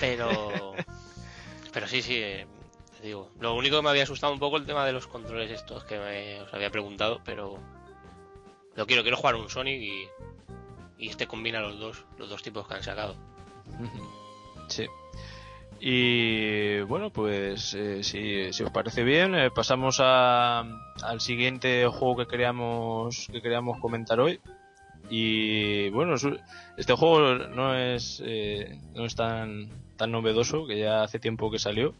pero pero sí, sí, eh, te digo. Lo único que me había asustado un poco el tema de los controles estos que me, os había preguntado, pero lo quiero, quiero jugar un Sonic y, y este combina los dos, los dos tipos que han sacado. Sí. Y bueno, pues eh, si, si os parece bien, eh, pasamos a, al siguiente juego que queríamos que queríamos comentar hoy. Y bueno, este juego no es eh, no es tan tan novedoso que ya hace tiempo que salió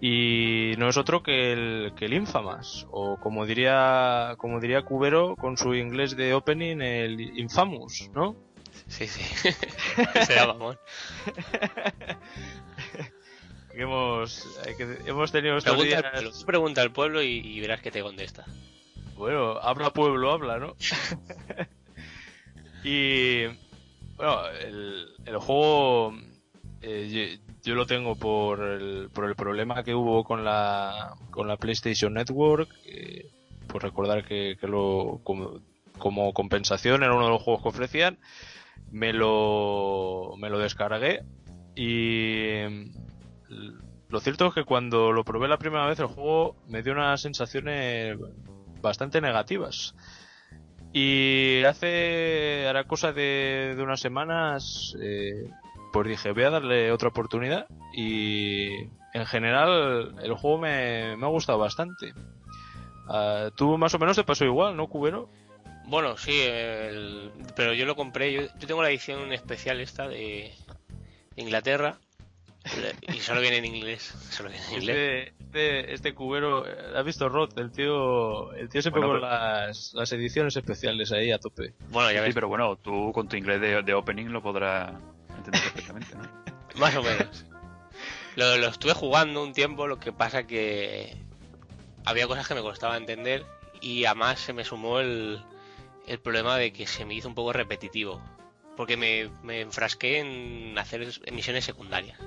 y no es otro que el que el Infamous o como diría como diría Cubero con su inglés de opening el Infamous, ¿no? Sí, sí. Será mamón. Que hemos que- hemos tenido estos Pregunta, días- al pueblo, pregunta al pueblo y, y verás que te contesta. Bueno, habla pueblo, habla, ¿no? y bueno, el, el juego eh, yo, yo lo tengo por el, por el problema que hubo con la con la PlayStation Network. eh, por recordar que, que lo como, como compensación era uno de los juegos que ofrecían. Me lo me lo descargué y lo cierto es que cuando lo probé la primera vez el juego me dio unas sensaciones bastante negativas. Y hace, hará cosa de, unas semanas, eh, pues dije, voy a darle otra oportunidad y en general el juego me, me ha gustado bastante. Ah, Tú más o menos te pasó igual, ¿no, Cubero? Bueno, sí, pero yo lo compré. Yo, yo tengo la edición especial esta de Inglaterra y solo viene en inglés. Solo viene en inglés. Este, este, este Cubero, eh, ¿has visto Rod? El tío, el tío siempre Bueno, con pero- las, las ediciones especiales ahí a tope. Bueno, ya Sí, ves, pero bueno, tú con tu inglés de, de opening lo podrás entender perfectamente, ¿no? más o menos. Lo, lo estuve jugando un tiempo, lo que pasa que había cosas que me costaba entender y además se me sumó el, el problema de que se me hizo un poco repetitivo. Porque me, me enfrasqué en hacer misiones secundarias.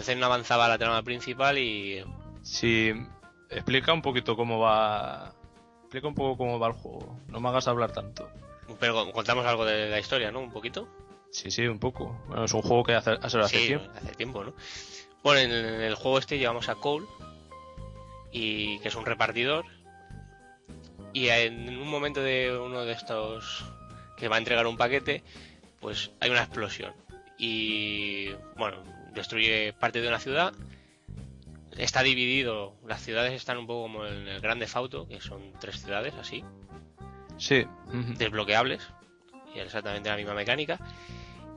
Entonces no avanzaba la trama principal y Si explica un poquito cómo va, explica un poco cómo va el juego. No me hagas hablar tanto. Pero contamos algo de la historia, ¿no? Un poquito. Sí, sí, un poco. Bueno, es un juego que hace, hace, hace sí, tiempo. hace tiempo, ¿no? Bueno, en el juego este llevamos a Cole, y que es un repartidor, y en un momento de uno de estos que va a entregar un paquete, pues hay una explosión. Y bueno, destruye parte de una ciudad. Está dividido, las ciudades están un poco como en el Grande Fauto, que son tres ciudades así, Sí. desbloqueables y exactamente la misma mecánica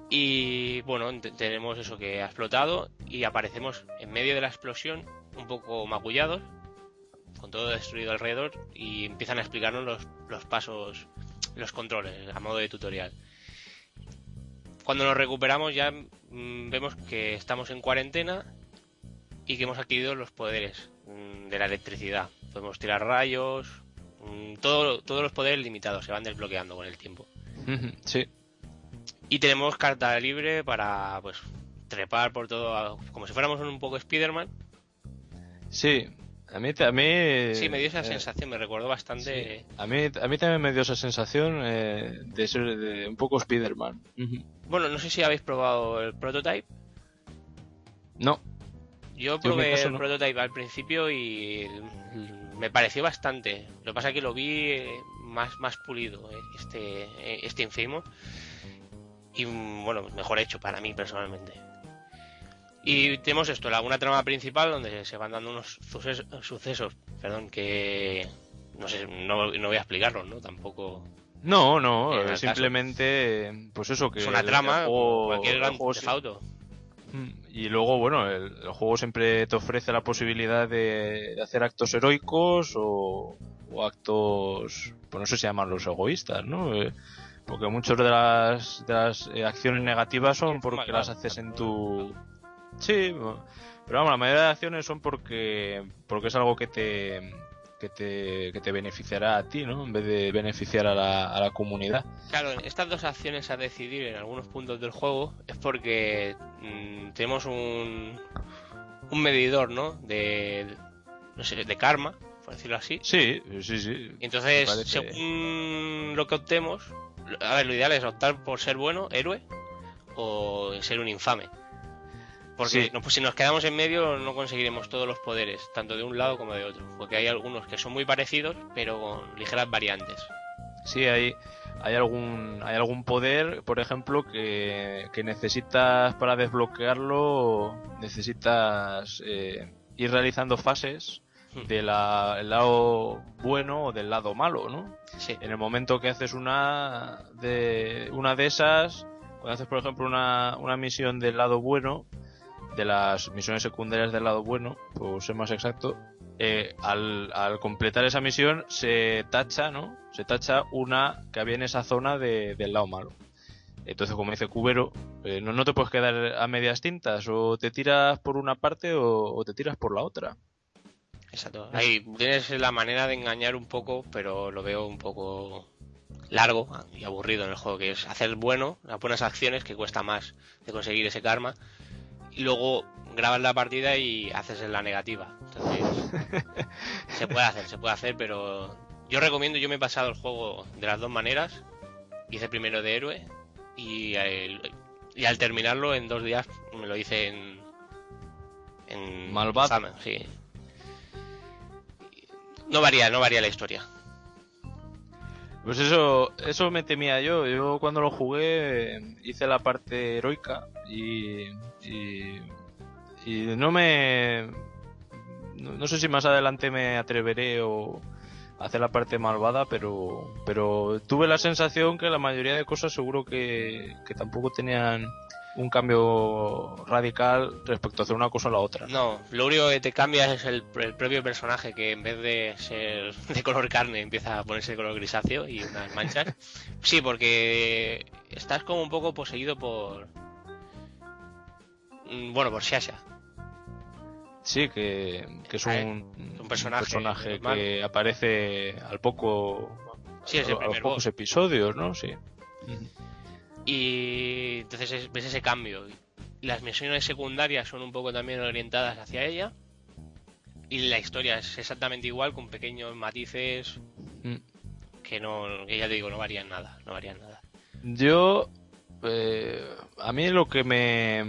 y bueno tenemos eso que ha explotado y aparecemos en medio de la explosión un poco magullados con todo destruido alrededor y empiezan a explicarnos los, los pasos los controles a modo de tutorial cuando nos recuperamos ya mm, vemos que estamos en cuarentena y que hemos adquirido los poderes mm, de la electricidad podemos tirar rayos mm, todo, todos los poderes limitados se van desbloqueando con el tiempo Sí. y tenemos carta libre para pues trepar por todo como si fuéramos un poco Spider-Man Sí. A mí, a mí, sí me dio esa eh, sensación me recordó bastante sí. A mí, a mí también me dio esa sensación eh, de ser de un poco Spider-Man. Bueno no sé si habéis probado el prototype No. yo probé caso el no. prototype al principio y me pareció bastante lo que pasa es que lo vi eh, más más pulido eh, este este Infamous y mm, bueno mejor hecho para mí personalmente y tenemos esto la una trama principal donde se van dando unos suces- sucesos perdón que no sé no, no voy a explicarlos no tampoco No, no, eh, simplemente, pues eso, que es una trama juego- cualquier gran Auto. Mm, Y luego, bueno, el, el juego siempre te ofrece la posibilidad de, de hacer actos heroicos o, o actos, pues no sé si llamarlos egoístas, ¿no? Eh, porque muchas de las, de las eh, acciones negativas son porque las haces en tu... Sí, pero vamos, la mayoría de acciones son porque, porque es algo que te, que te, que te beneficiará a ti, ¿no? En vez de beneficiar a la, a la comunidad. Claro, estas dos acciones a decidir en algunos puntos del juego es porque mm, tenemos un, un medidor, ¿no? De, no sé, de karma, por decirlo así. Sí, sí, sí. Y entonces, Parece- según lo que optemos, a ver, lo ideal es optar por ser bueno, héroe, o ser un infame. Porque Sí. no, pues si nos quedamos en medio no conseguiremos todos los poderes, tanto de un lado como de otro. Porque hay algunos que son muy parecidos, pero con ligeras variantes. Sí, hay, hay algún hay algún poder, por ejemplo, que, que necesitas para desbloquearlo, necesitas eh, ir realizando fases Hmm. del lado bueno o del lado malo, ¿no? Sí. En el momento que haces una de una de esas, cuando haces por ejemplo una, una misión del lado bueno, de las misiones secundarias del lado bueno, por ser más exacto, eh, al, al completar esa misión se tacha, ¿no? Se tacha una que había en esa zona de- del lado malo. Entonces, como dice Cubero, eh, no, no te puedes quedar a medias tintas, o te tiras por una parte o, o te tiras por la otra. Exacto. Ahí tienes la manera de engañar un poco, pero lo veo un poco largo y aburrido en el juego, que es hacer bueno, las buenas acciones que cuesta más de conseguir ese karma, y luego grabas la partida y haces en la negativa. Entonces, se puede hacer, se puede hacer, pero yo recomiendo, yo me he pasado el juego de las dos maneras, hice primero de héroe y, el- y al terminarlo en dos días me lo hice en... en sí. No varía, no varía la historia. Pues eso, eso me temía yo. Yo cuando lo jugué hice la parte heroica y, y, y no me... No, no sé si más adelante me atreveré o a hacer la parte malvada, pero, pero tuve la sensación que la mayoría de cosas seguro que, que tampoco tenían un cambio radical respecto a hacer una cosa o la otra. No, lo único que te cambia es el, el propio personaje que en vez de ser de color carne empieza a ponerse de color grisáceo y unas manchas. Sí, porque estás como un poco poseído por... mm, Bueno, por Shasha. Sí, que, que es Ah, un, un personaje personaje que aparece al poco Sí, es el a los pocos episodios, ¿no? Sí. Y entonces es- ves ese cambio. Las misiones secundarias son un poco también orientadas hacia ella. Y la historia es exactamente igual, con pequeños matices Mm. que no, que ya te digo, no varían nada, no varían nada. Yo, eh, a mí lo que me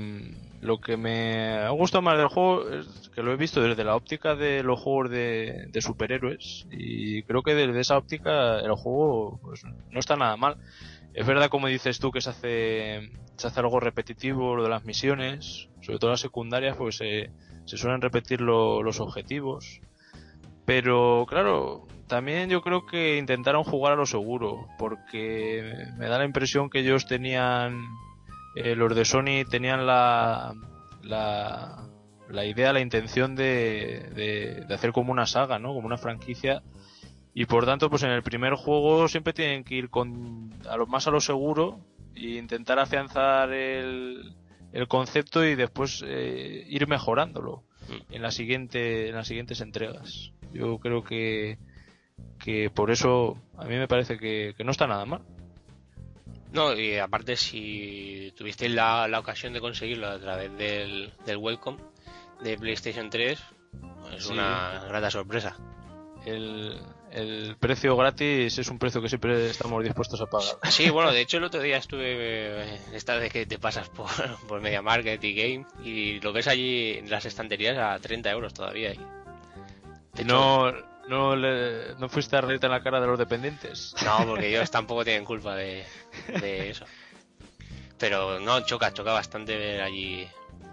lo que me ha gustado más del juego es que lo he visto desde la óptica de los juegos de, superhéroes y creo que desde esa óptica el juego pues, no está nada mal. Es verdad, como dices tú, que se hace, se hace algo repetitivo lo de las misiones, sobre todo las secundarias, pues se, suelen repetir lo- los objetivos. Pero claro, también yo creo que intentaron jugar a lo seguro, porque me da la impresión que ellos tenían, eh, los de Sony tenían la, la, idea, la intención de, de, de hacer como una saga, ¿no? Como una franquicia. Y por tanto, pues en el primer juego siempre tienen que ir con, a lo más a lo seguro e intentar afianzar el, el concepto y después eh, ir mejorándolo en la siguiente, en las siguientes entregas. Yo creo que, que por eso a mí me parece que, que no está nada mal. No, y aparte si tuvisteis la, la ocasión de conseguirlo a través del, del Welcome de PlayStation 3, es Sí. una grata sorpresa. El, el precio gratis es un precio que siempre estamos dispuestos a pagar. Sí, bueno, de hecho el otro día estuve, eh, esta vez que te pasas por, por Media Market y Game, y lo ves allí en las estanterías a 30 euros todavía. Hecho, No, no, le- no fuiste a reírte en la cara de los dependientes. No, porque ellos tampoco tienen culpa de, de eso. Pero no, choca, choca bastante ver allí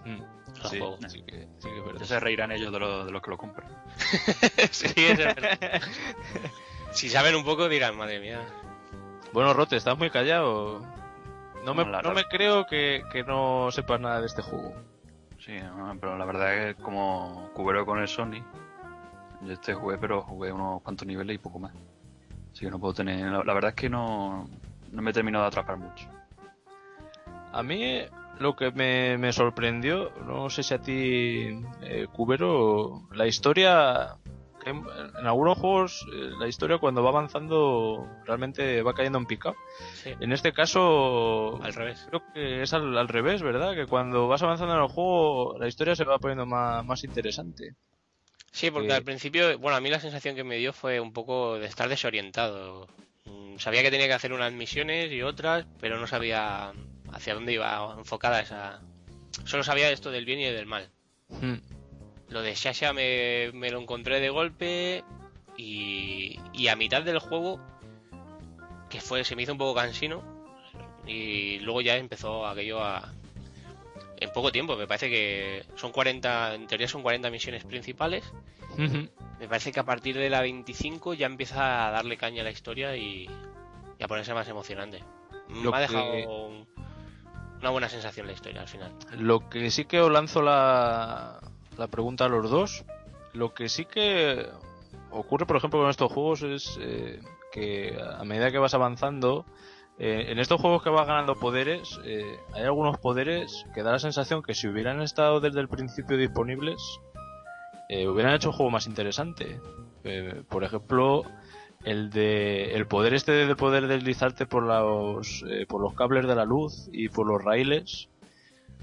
Mm, los sí, juegos. sí que, sí que es verdad. Ya se reirán ellos de, lo- de los que lo compran. sí, es verdad. Si saben un poco dirán, madre mía. Bueno, Rote, estás muy callado. No me, No, la- no me creo que, que no sepas nada de este juego. Sí, no, pero la verdad es que como cubero con el Sony, yo este jugué, pero jugué unos cuantos niveles y poco más. Así que no puedo tener. La, la verdad es que no, no me he terminado de atrapar mucho. A mí lo que me, me sorprendió, no sé si a ti, eh, Cubero, la historia en, en algunos juegos eh, la historia cuando va avanzando realmente va cayendo en picado. Sí, En este caso, al revés. creo que es al, al revés, ¿verdad? Que cuando vas avanzando en el juego, la historia se va poniendo más, más interesante. Sí, porque Eh, al principio, bueno, a mí la sensación que me dio fue un poco de estar desorientado. Mm, Sabía que tenía que hacer unas misiones y otras, pero no sabía hacia dónde iba enfocada esa... Solo sabía esto del bien y del mal. Hmm. Lo de Shasha me, me lo encontré de golpe y, y a mitad del juego, que fue, se me hizo un poco cansino, y luego ya empezó aquello a... En poco tiempo, me parece que son 40, en teoría son 40 misiones principales, me parece que a partir de la 25 ya empieza a darle caña a la historia y, y a ponerse más emocionante. Lo me ha que- dejado un- una buena sensación la historia al final. Lo que sí que os lanzo la, la pregunta a los dos. Lo que sí que ocurre, por ejemplo, con estos juegos es eh, que a medida que vas avanzando, eh, en estos juegos que vas ganando poderes, eh, hay algunos poderes que da la sensación que si hubieran estado desde el principio disponibles, eh, hubieran hecho el juego más interesante. Eh, por ejemplo, el de el poder este de poder deslizarte por los por los cables de la luz y por los raíles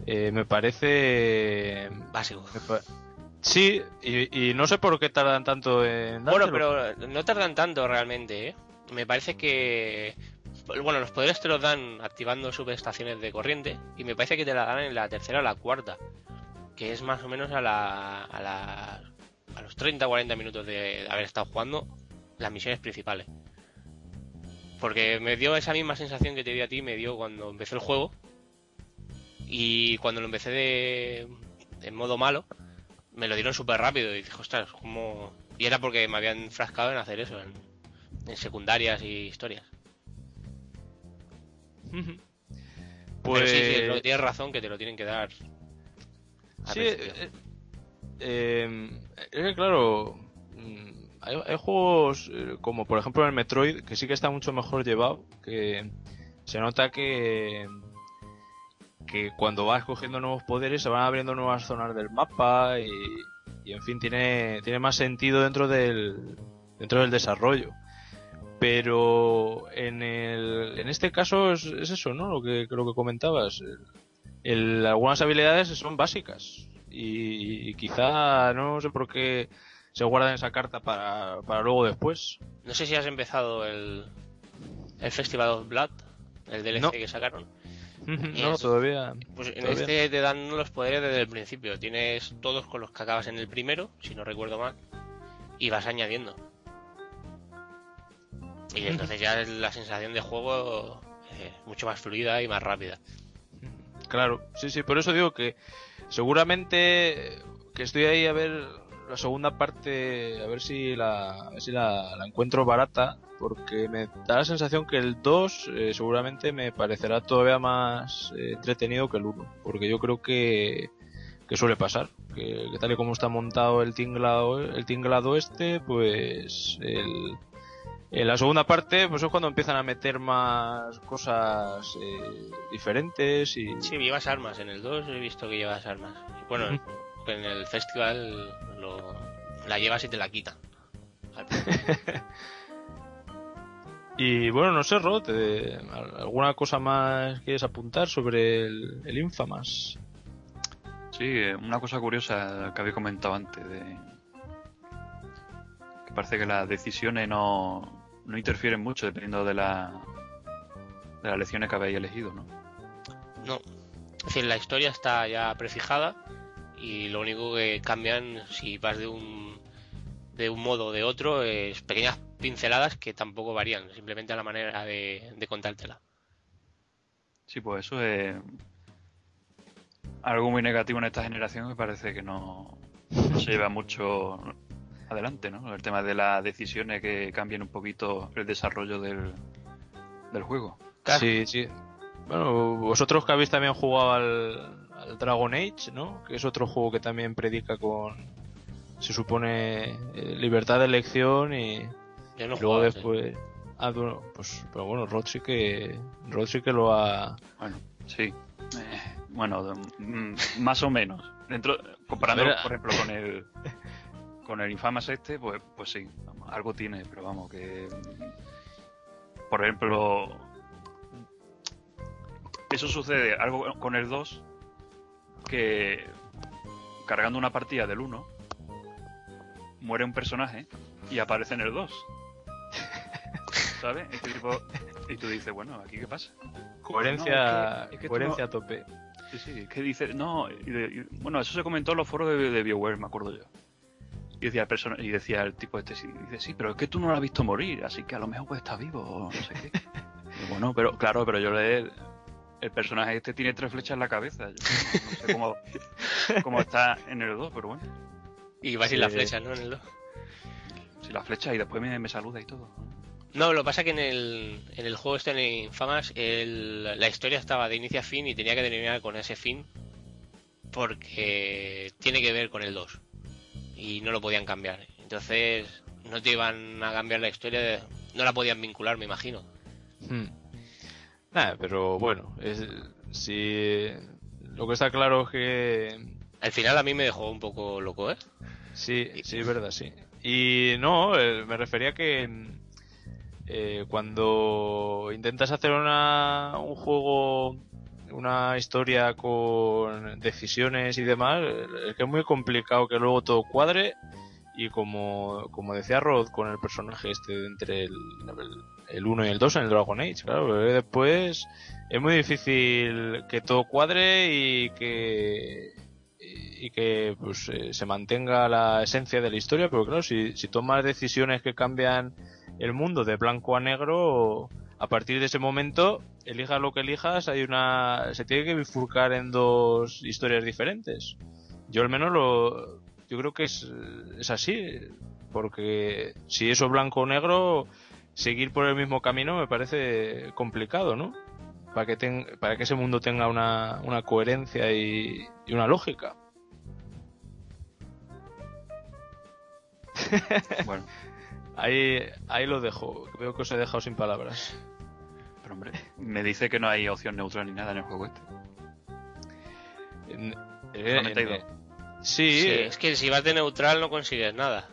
eh, me parece Básico. me pa- sí y, y no sé por qué tardan tanto en Bueno, pero no tardan tanto realmente, ¿eh? Me parece que... Bueno, los poderes te los dan activando subestaciones de corriente y me parece que te la dan en la tercera o la cuarta, que es más o menos a la... a, la, a los 30 o 40 minutos de haber estado jugando las misiones principales. Porque me dio esa misma sensación que te di a ti, me dio cuando empecé el juego. Y cuando lo empecé de, en modo malo, me lo dieron súper rápido y dije, ostras, como... Y era porque me habían enfrascado en hacer eso, en, en secundarias y historias. Ujú. Pero sí, sí, Pues- tienes razón que te lo tienen que dar. Sí, eh, eh, es que claro, mm, hay, hay juegos eh, como por ejemplo el Metroid que sí que está mucho mejor llevado, que se nota que que cuando vas cogiendo nuevos poderes se van abriendo nuevas zonas del mapa y, y, en fin tiene tiene más sentido dentro del dentro del desarrollo. Pero en el en este caso es, es eso, ¿no? Lo que lo que comentabas. El- algunas habilidades son básicas y, y quizá no sé por qué se guardan esa carta para, para luego después. No sé si has empezado el, el Festival of Blood, el DLC No. que sacaron. no, Es- todavía. Pues en todavía. este te dan los poderes desde el principio. Tienes todos con los que acabas en el primero, si no recuerdo mal, y vas añadiendo. Y entonces ya es la sensación de juego eh, mucho más fluida y más rápida. Claro, sí, sí, por eso digo que seguramente que estoy ahí a ver la segunda parte, a ver si la, a ver si la, la encuentro barata, porque me da la sensación que el 2 eh, seguramente me parecerá todavía más eh, entretenido que el 1, porque yo creo que, que suele pasar, que, que tal y como está montado el tinglado, el tinglado este, pues el, en la segunda parte, pues es cuando empiezan a meter más cosas eh, diferentes y... Sí, llevas armas. En el 2 he visto que llevas armas. Bueno, en- en el festival lo, la llevas y te la quitan. Y bueno, no sé, Rod, eh, ¿alguna cosa más quieres apuntar sobre el, el Infamas? Sí, eh, una cosa curiosa que había comentado antes, de que parece que las decisiones no, no interfieren mucho dependiendo de, la, de las lecciones que habéis elegido, ¿no? No. Es decir, la historia está ya prefijada y lo único que cambian si vas de un de un modo o de otro es pequeñas pinceladas que tampoco varían, simplemente a la manera de, de contártela. Sí, pues eso es algo muy negativo en esta generación que parece que no, no se lleva mucho adelante, ¿no? El tema de las decisiones que cambien un poquito el desarrollo del, del juego. Claro. Sí, sí. Bueno, vosotros que habéis también jugado al, al Dragon Age, ¿no? Que es otro juego que también predica con, se supone, eh, libertad de elección y Yo no he luego sí. después... Ah, bueno, pues, pero bueno, Rod sí que, Rod sí que lo ha... Bueno, sí. Eh, bueno, mm, más o menos. Dentro, comparándolo, por ejemplo, con el con el Infamous este, pues, pues sí, algo tiene, pero vamos, que. Por ejemplo. Eso sucede algo con el 2, que cargando una partida del 1, muere un personaje y aparece en el 2. ¿Sabes? Este tipo, y tú dices, bueno, ¿aquí qué pasa? Coherencia, es que, es que coherencia a tope. Sí, sí, es que dice, no, y bueno, eso se comentó en los foros de, de BioWare, me acuerdo yo. Y decía el, persona, y decía el tipo este, sí, dice, sí, pero es que tú no lo has visto morir, así que a lo mejor pues está vivo, o no sé qué. bueno, pero claro, pero yo le... El personaje este tiene tres flechas en la cabeza. Yo no sé cómo, cómo está en el 2, pero bueno. Y va sin las flechas, ¿no? En el 2. Sin las flechas y después me, me saluda y todo. No, lo que pasa es que en el, en el juego este en Infamas el, la historia estaba de inicio a fin y tenía que terminar con ese fin porque tiene que ver con el 2 y no lo podían cambiar. Entonces no te iban a cambiar la historia, no la podían vincular, me imagino. Hmm. Nada, pero bueno, es, si lo que está claro es que al final a mí me dejó un poco loco, ¿eh? Sí, sí, es verdad, sí. Y no, eh, me refería que eh, cuando intentas hacer una, un juego, una historia con decisiones y demás, es que es muy complicado que luego todo cuadre. Y como, como decía Rod con el personaje este entre el, el 1 y el 2 en el Dragon Age, claro, después es muy difícil que todo cuadre y que y que pues eh, se mantenga la esencia de la historia, pero claro, si, si tomas decisiones que cambian el mundo de blanco a negro, a partir de ese momento, elijas lo que elijas, hay una se tiene que bifurcar en dos historias diferentes. Yo al menos lo yo creo que es, es así, porque si eso es blanco o negro, seguir por el mismo camino me parece complicado, ¿no? Para que, para que ese mundo tenga una, una coherencia y, y una lógica. bueno. Ahí, ahí lo dejo. Veo que os he dejado sin palabras. Pero hombre, me dice que no hay opción neutral ni nada en el juego este. En, eh, sí, sí, es que si vas de neutral no consigues nada.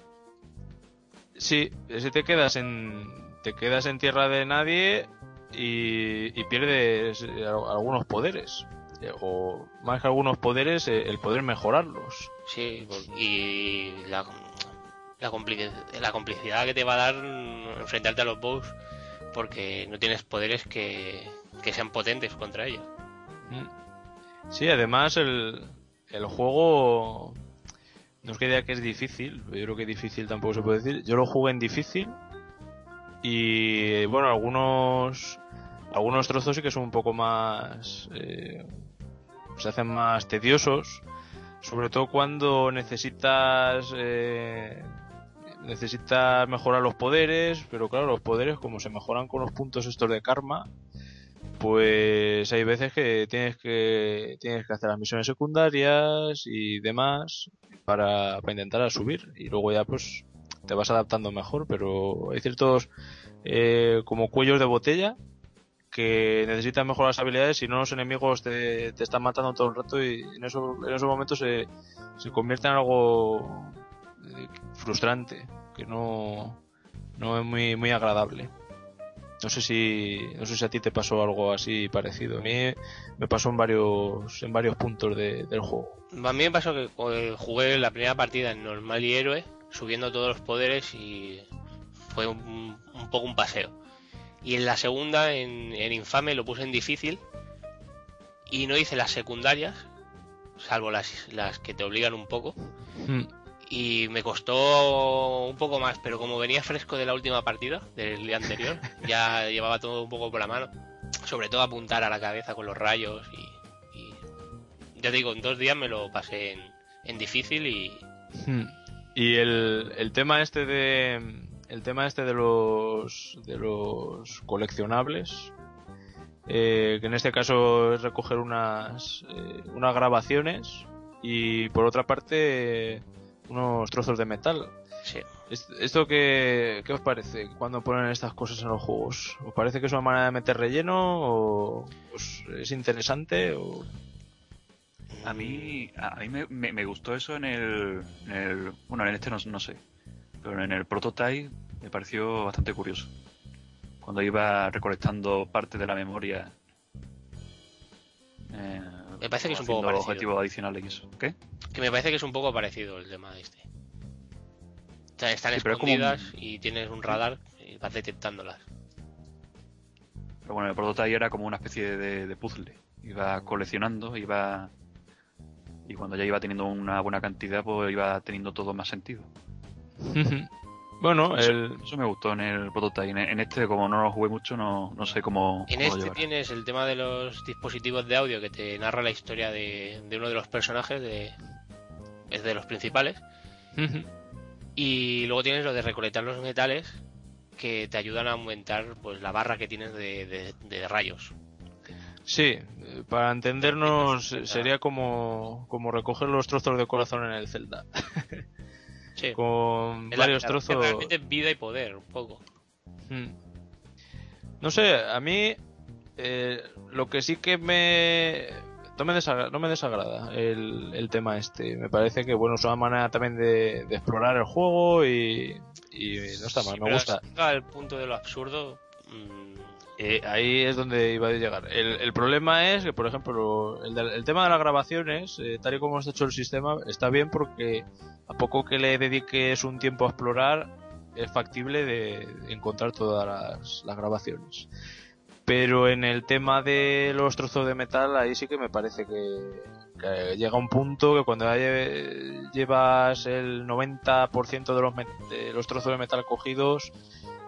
Sí, si te quedas en te quedas en tierra de nadie y, y pierdes algunos poderes o más que algunos poderes el poder mejorarlos. Sí, y la, la, complicidad, que te va a dar enfrentarte a los boss porque no tienes poderes que, sean potentes contra ellos. Mm. Sí, además el, el juego no es que diga que es difícil, yo creo que difícil tampoco se puede decir. Yo lo jugué en difícil y bueno, algunos algunos trozos sí que son un poco más eh, se hacen más tediosos sobre todo cuando necesitas eh, necesitas mejorar los poderes, pero claro, los poderes como se mejoran con los puntos estos de karma, pues hay veces que tienes que tienes que hacer las misiones secundarias y demás para, para intentar subir y luego ya pues te vas adaptando mejor, pero hay ciertos eh, como cuellos de botella que necesitan mejorar las habilidades y no los enemigos te, te, están matando todo el rato y en, eso, en esos momentos se, se convierte en algo frustrante, que no, no es muy, muy agradable. No sé si no sé si a ti te pasó algo así parecido. A mí me pasó en varios en varios puntos de, del juego. A mí me pasó que jugué la primera partida en normal y héroe, subiendo todos los poderes y fue un, un poco un paseo. Y en la segunda, en, en, infame, lo puse en difícil y no hice las secundarias, salvo las, las que te obligan un poco. Hmm y me costó un poco más, pero como venía fresco de la última partida, del día anterior, ya llevaba todo un poco por la mano. Sobre todo apuntar a la cabeza con los rayos y, ya digo, en dos días me lo pasé en, difícil y... Hmm. Y el, el tema este de... El tema este de los, de los coleccionables, eh, que en este caso es recoger unas, eh, unas grabaciones y por otra parte unos trozos de metal. Sí. ¿Esto qué, qué, os parece cuando ponen estas cosas en los juegos? ¿Os parece que es una manera de meter relleno o es interesante? O... A mí, a mí me, me- me gustó eso en el, en el- Bueno, en este no, no sé. Pero en el prototype me pareció bastante curioso. Cuando iba recolectando parte de la memoria. eh, Me parece que es un poco parecido. objetivos adicionales y eso. ¿Qué? Que me parece que es un poco parecido el tema de este. O sea, están Sí, es un- escondidas y tienes un radar y vas detectándolas. Pero bueno, el prototype era como una especie de, de puzzle. Iba coleccionando, iba. Y cuando ya iba teniendo una buena cantidad, pues iba teniendo todo más sentido. bueno, Eso, el, eso me gustó en el prototype. En, en este, como no lo jugué mucho, no, no sé cómo. En cómo este llevar. tienes el tema de los dispositivos de audio que te narra la historia de, de uno de los personajes, de, es de los principales. Y luego tienes lo de recolectar los metales que te ayudan a aumentar pues la barra que tienes de, de- de rayos. Sí, eh, para entendernos eh, sería como, como recoger los trozos de corazón en el Zelda. Sí. Con Es varios la- trozos. Realmente vida y poder, un poco. Mm. No sé, a mí eh, lo que sí que me no me desagrada, no me desagrada el, el tema este. Me parece que bueno es una manera también de, de explorar el juego y, y no está mal, Sí, me gusta. llega al punto de lo absurdo. Eh, ahí es donde iba a llegar. El, el problema es que, por ejemplo, el, del- el tema de las grabaciones, eh, tal y como está hecho el sistema, está bien porque a poco que le dediques un tiempo a explorar, es factible de encontrar todas las, grabaciones. Pero en el tema de los trozos de metal, ahí sí que me parece que, que llega un punto que cuando llevas el 90% de los, de los trozos de metal cogidos,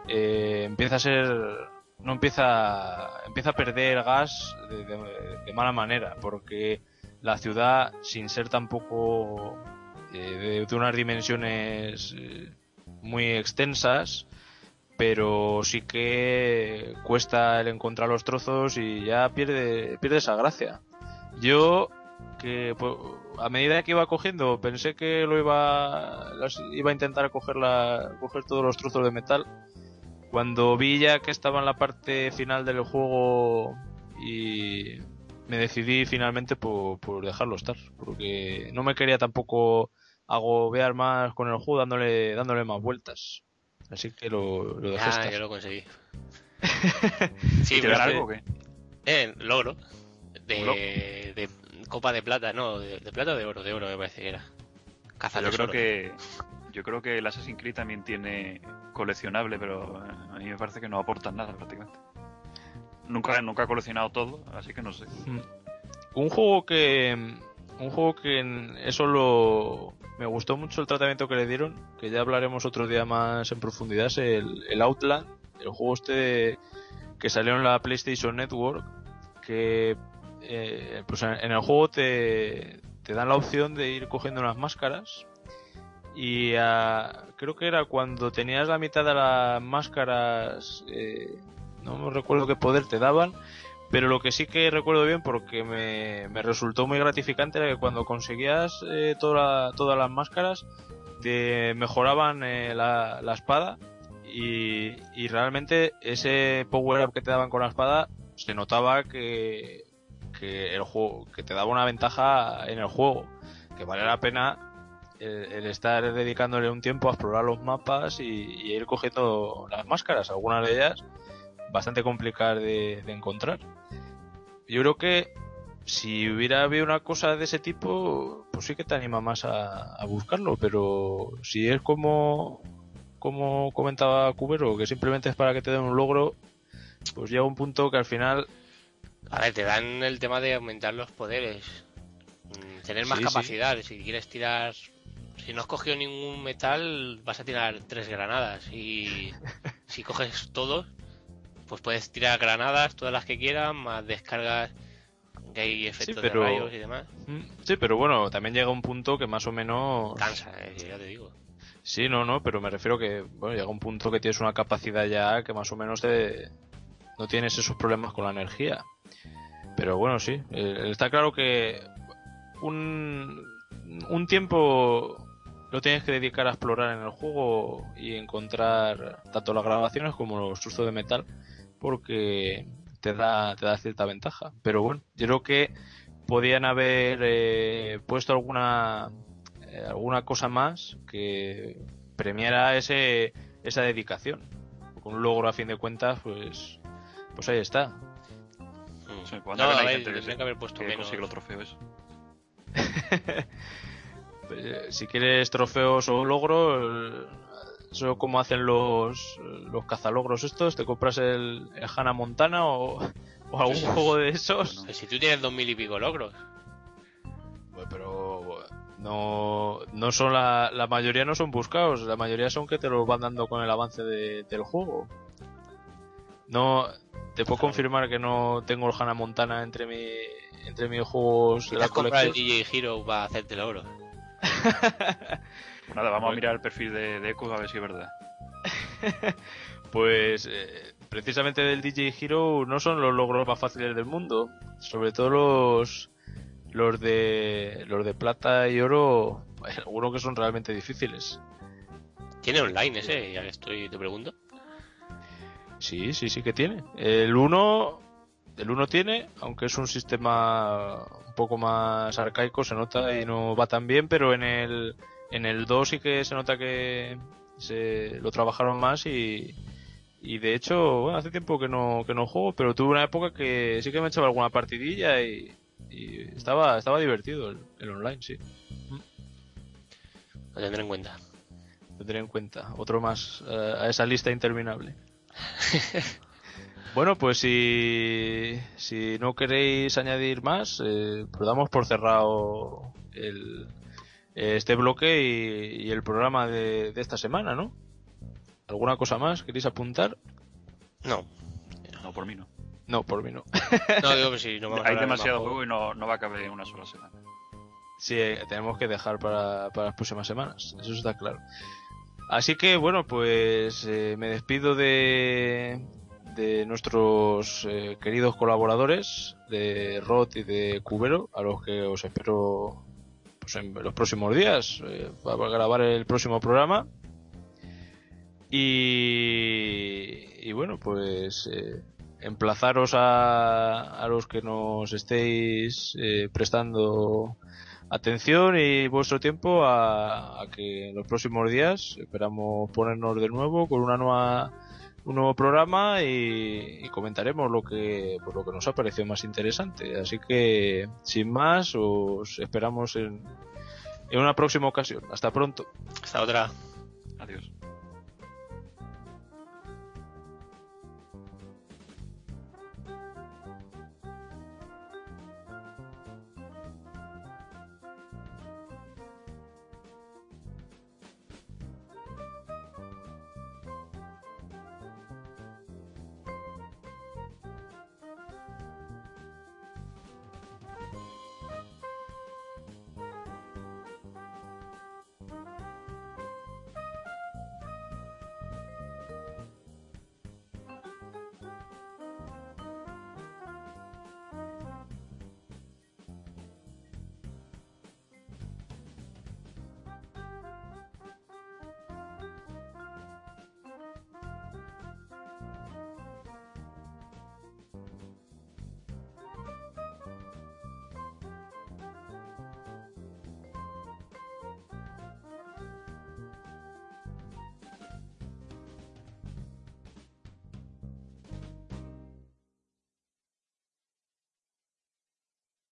eh, empieza a ser no empieza empieza a perder gas de, mala manera porque la ciudad sin ser tampoco eh, de, unas dimensiones eh, muy extensas pero sí que cuesta el encontrar los trozos y ya pierde pierde esa gracia. Yo que pues, a medida que iba cogiendo pensé que lo iba iba a intentar coger la, coger todos los trozos de metal cuando vi ya que estaba en la parte final del juego y me decidí finalmente por, por dejarlo estar porque no me quería tampoco agobiar más con el juego dándole dándole más vueltas así que lo, lo dejé ah, estar yo lo conseguí. ¿Y sí, te algo o qué? eh, logro. De, copa de plata, no, de, de plata o de oro, de oro me parece que era. Caza Yo creo que yo creo que el Assassin's Creed también tiene coleccionable, pero eh, a mí me parece que no aportan nada prácticamente. Nunca nunca he coleccionado todo, así que no sé. Mm. Un juego que. Un juego que eso lo. Me gustó mucho el tratamiento que le dieron, que ya hablaremos otro día más en profundidad, es el, el Outland, el juego este que salió en la PlayStation Network, que eh, pues en el juego te, te dan la opción de ir cogiendo unas máscaras y ah, creo que era cuando tenías la mitad de las máscaras, eh, no me recuerdo qué poder te daban, pero lo que sí que recuerdo bien porque me, me resultó muy gratificante era que cuando conseguías eh, toda- todas las máscaras te mejoraban eh, la, la espada y, y realmente ese power up que te daban con la espada se notaba que, que el juego que te daba una ventaja en el juego que vale la pena el, el estar dedicándole un tiempo a explorar los mapas y, y ir cogiendo las máscaras algunas de ellas bastante complicadas de, de encontrar yo creo que si hubiera habido una cosa de ese tipo, pues sí que te anima más a, a buscarlo, pero si es como, como comentaba Cubero, que simplemente es para que te den un logro, pues llega un punto que al final, A ver, te dan el tema de aumentar los poderes. Mm, Tener más Sí, capacidad. Si quieres tirar. Si no has cogido ningún metal, vas a tirar tres granadas. Y si coges todos, pues puedes tirar granadas, todas las que quieras, más descargas que hay efectos pero- de rayos y demás. mm, sí, pero bueno, también llega un punto que más o menos... Cansa, eh, ya te digo. Sí, no, no, pero me refiero que, bueno, llega un punto que tienes una capacidad ya que más o menos te, no tienes esos problemas con la energía. Pero bueno, sí, eh, está claro que un, un tiempo lo tienes que dedicar a explorar en el juego y encontrar tanto las grabaciones como los trozos de metal porque te da, te da cierta ventaja. Pero bueno, yo creo que podían haber eh, puesto alguna eh, alguna cosa más que premiara ese esa dedicación. Con un logro a fin de cuentas, pues pues ahí está. Mm. Sí, no, hay ver, gente que, tendrían que haber puesto que menos. Eh, si quieres trofeos o logros, eso como hacen los, los cazalogros estos, te compras el, el Hannah Montana o, o algún juego de esos. Bueno. Si tú tienes dos mil y pico logros. Pues, pero no, no son la, la mayoría no son buscados, la mayoría son que te los van dando con el avance de- del juego. No, te puedo confirmar que no tengo el Hannah Montana entre mi, entre mis juegos de la comprado el colección. DJ Hero para hacerte el oro. Pues nada, vamos a Bueno. mirar el perfil de, de Echo a ver si es verdad. Pues eh, precisamente del DJ Hero no son los logros más fáciles del mundo. Sobre todo los los de los de plata y oro, algunos que son realmente difíciles. ¿Tiene online ese? Ya que estoy, te pregunto. Sí, sí, sí que tiene. El 1 el 1 tiene, aunque es un sistema un poco más arcaico, se nota y no va tan bien, pero en el en el 2 sí que se nota que se lo trabajaron más y y de hecho, bueno, hace tiempo que no que no juego, pero tuve una época que sí que me echaba alguna partidilla y, y estaba estaba divertido el, el online, sí. Lo tendré en cuenta. Lo tendré en cuenta. Otro más eh, a esa lista interminable. bueno, pues si, si no queréis añadir más, eh, pues damos por cerrado el, este bloque y, y el programa de, de esta semana, ¿no? ¿Alguna cosa más queréis apuntar? No. No, por mí no. No, por mí no. No, digo que si no vamos Hay demasiado juegos. juego y no, no va a caber en una sola semana. Sí, eh, tenemos que dejar para, para las próximas semanas, eso está claro. Así que bueno, pues eh, me despido de, de nuestros eh, queridos colaboradores, de Rod y de Cubero, a los que os espero pues, en los próximos días eh, para grabar el próximo programa. Y, y bueno, pues eh, emplazaros a, a los que nos estéis eh, prestando atención y vuestro tiempo a, a que en los próximos días esperamos ponernos de nuevo con una nueva un nuevo programa y, y comentaremos lo que pues lo que nos ha parecido más interesante así que sin más os esperamos en, en una próxima ocasión hasta pronto Hasta otra. Adiós.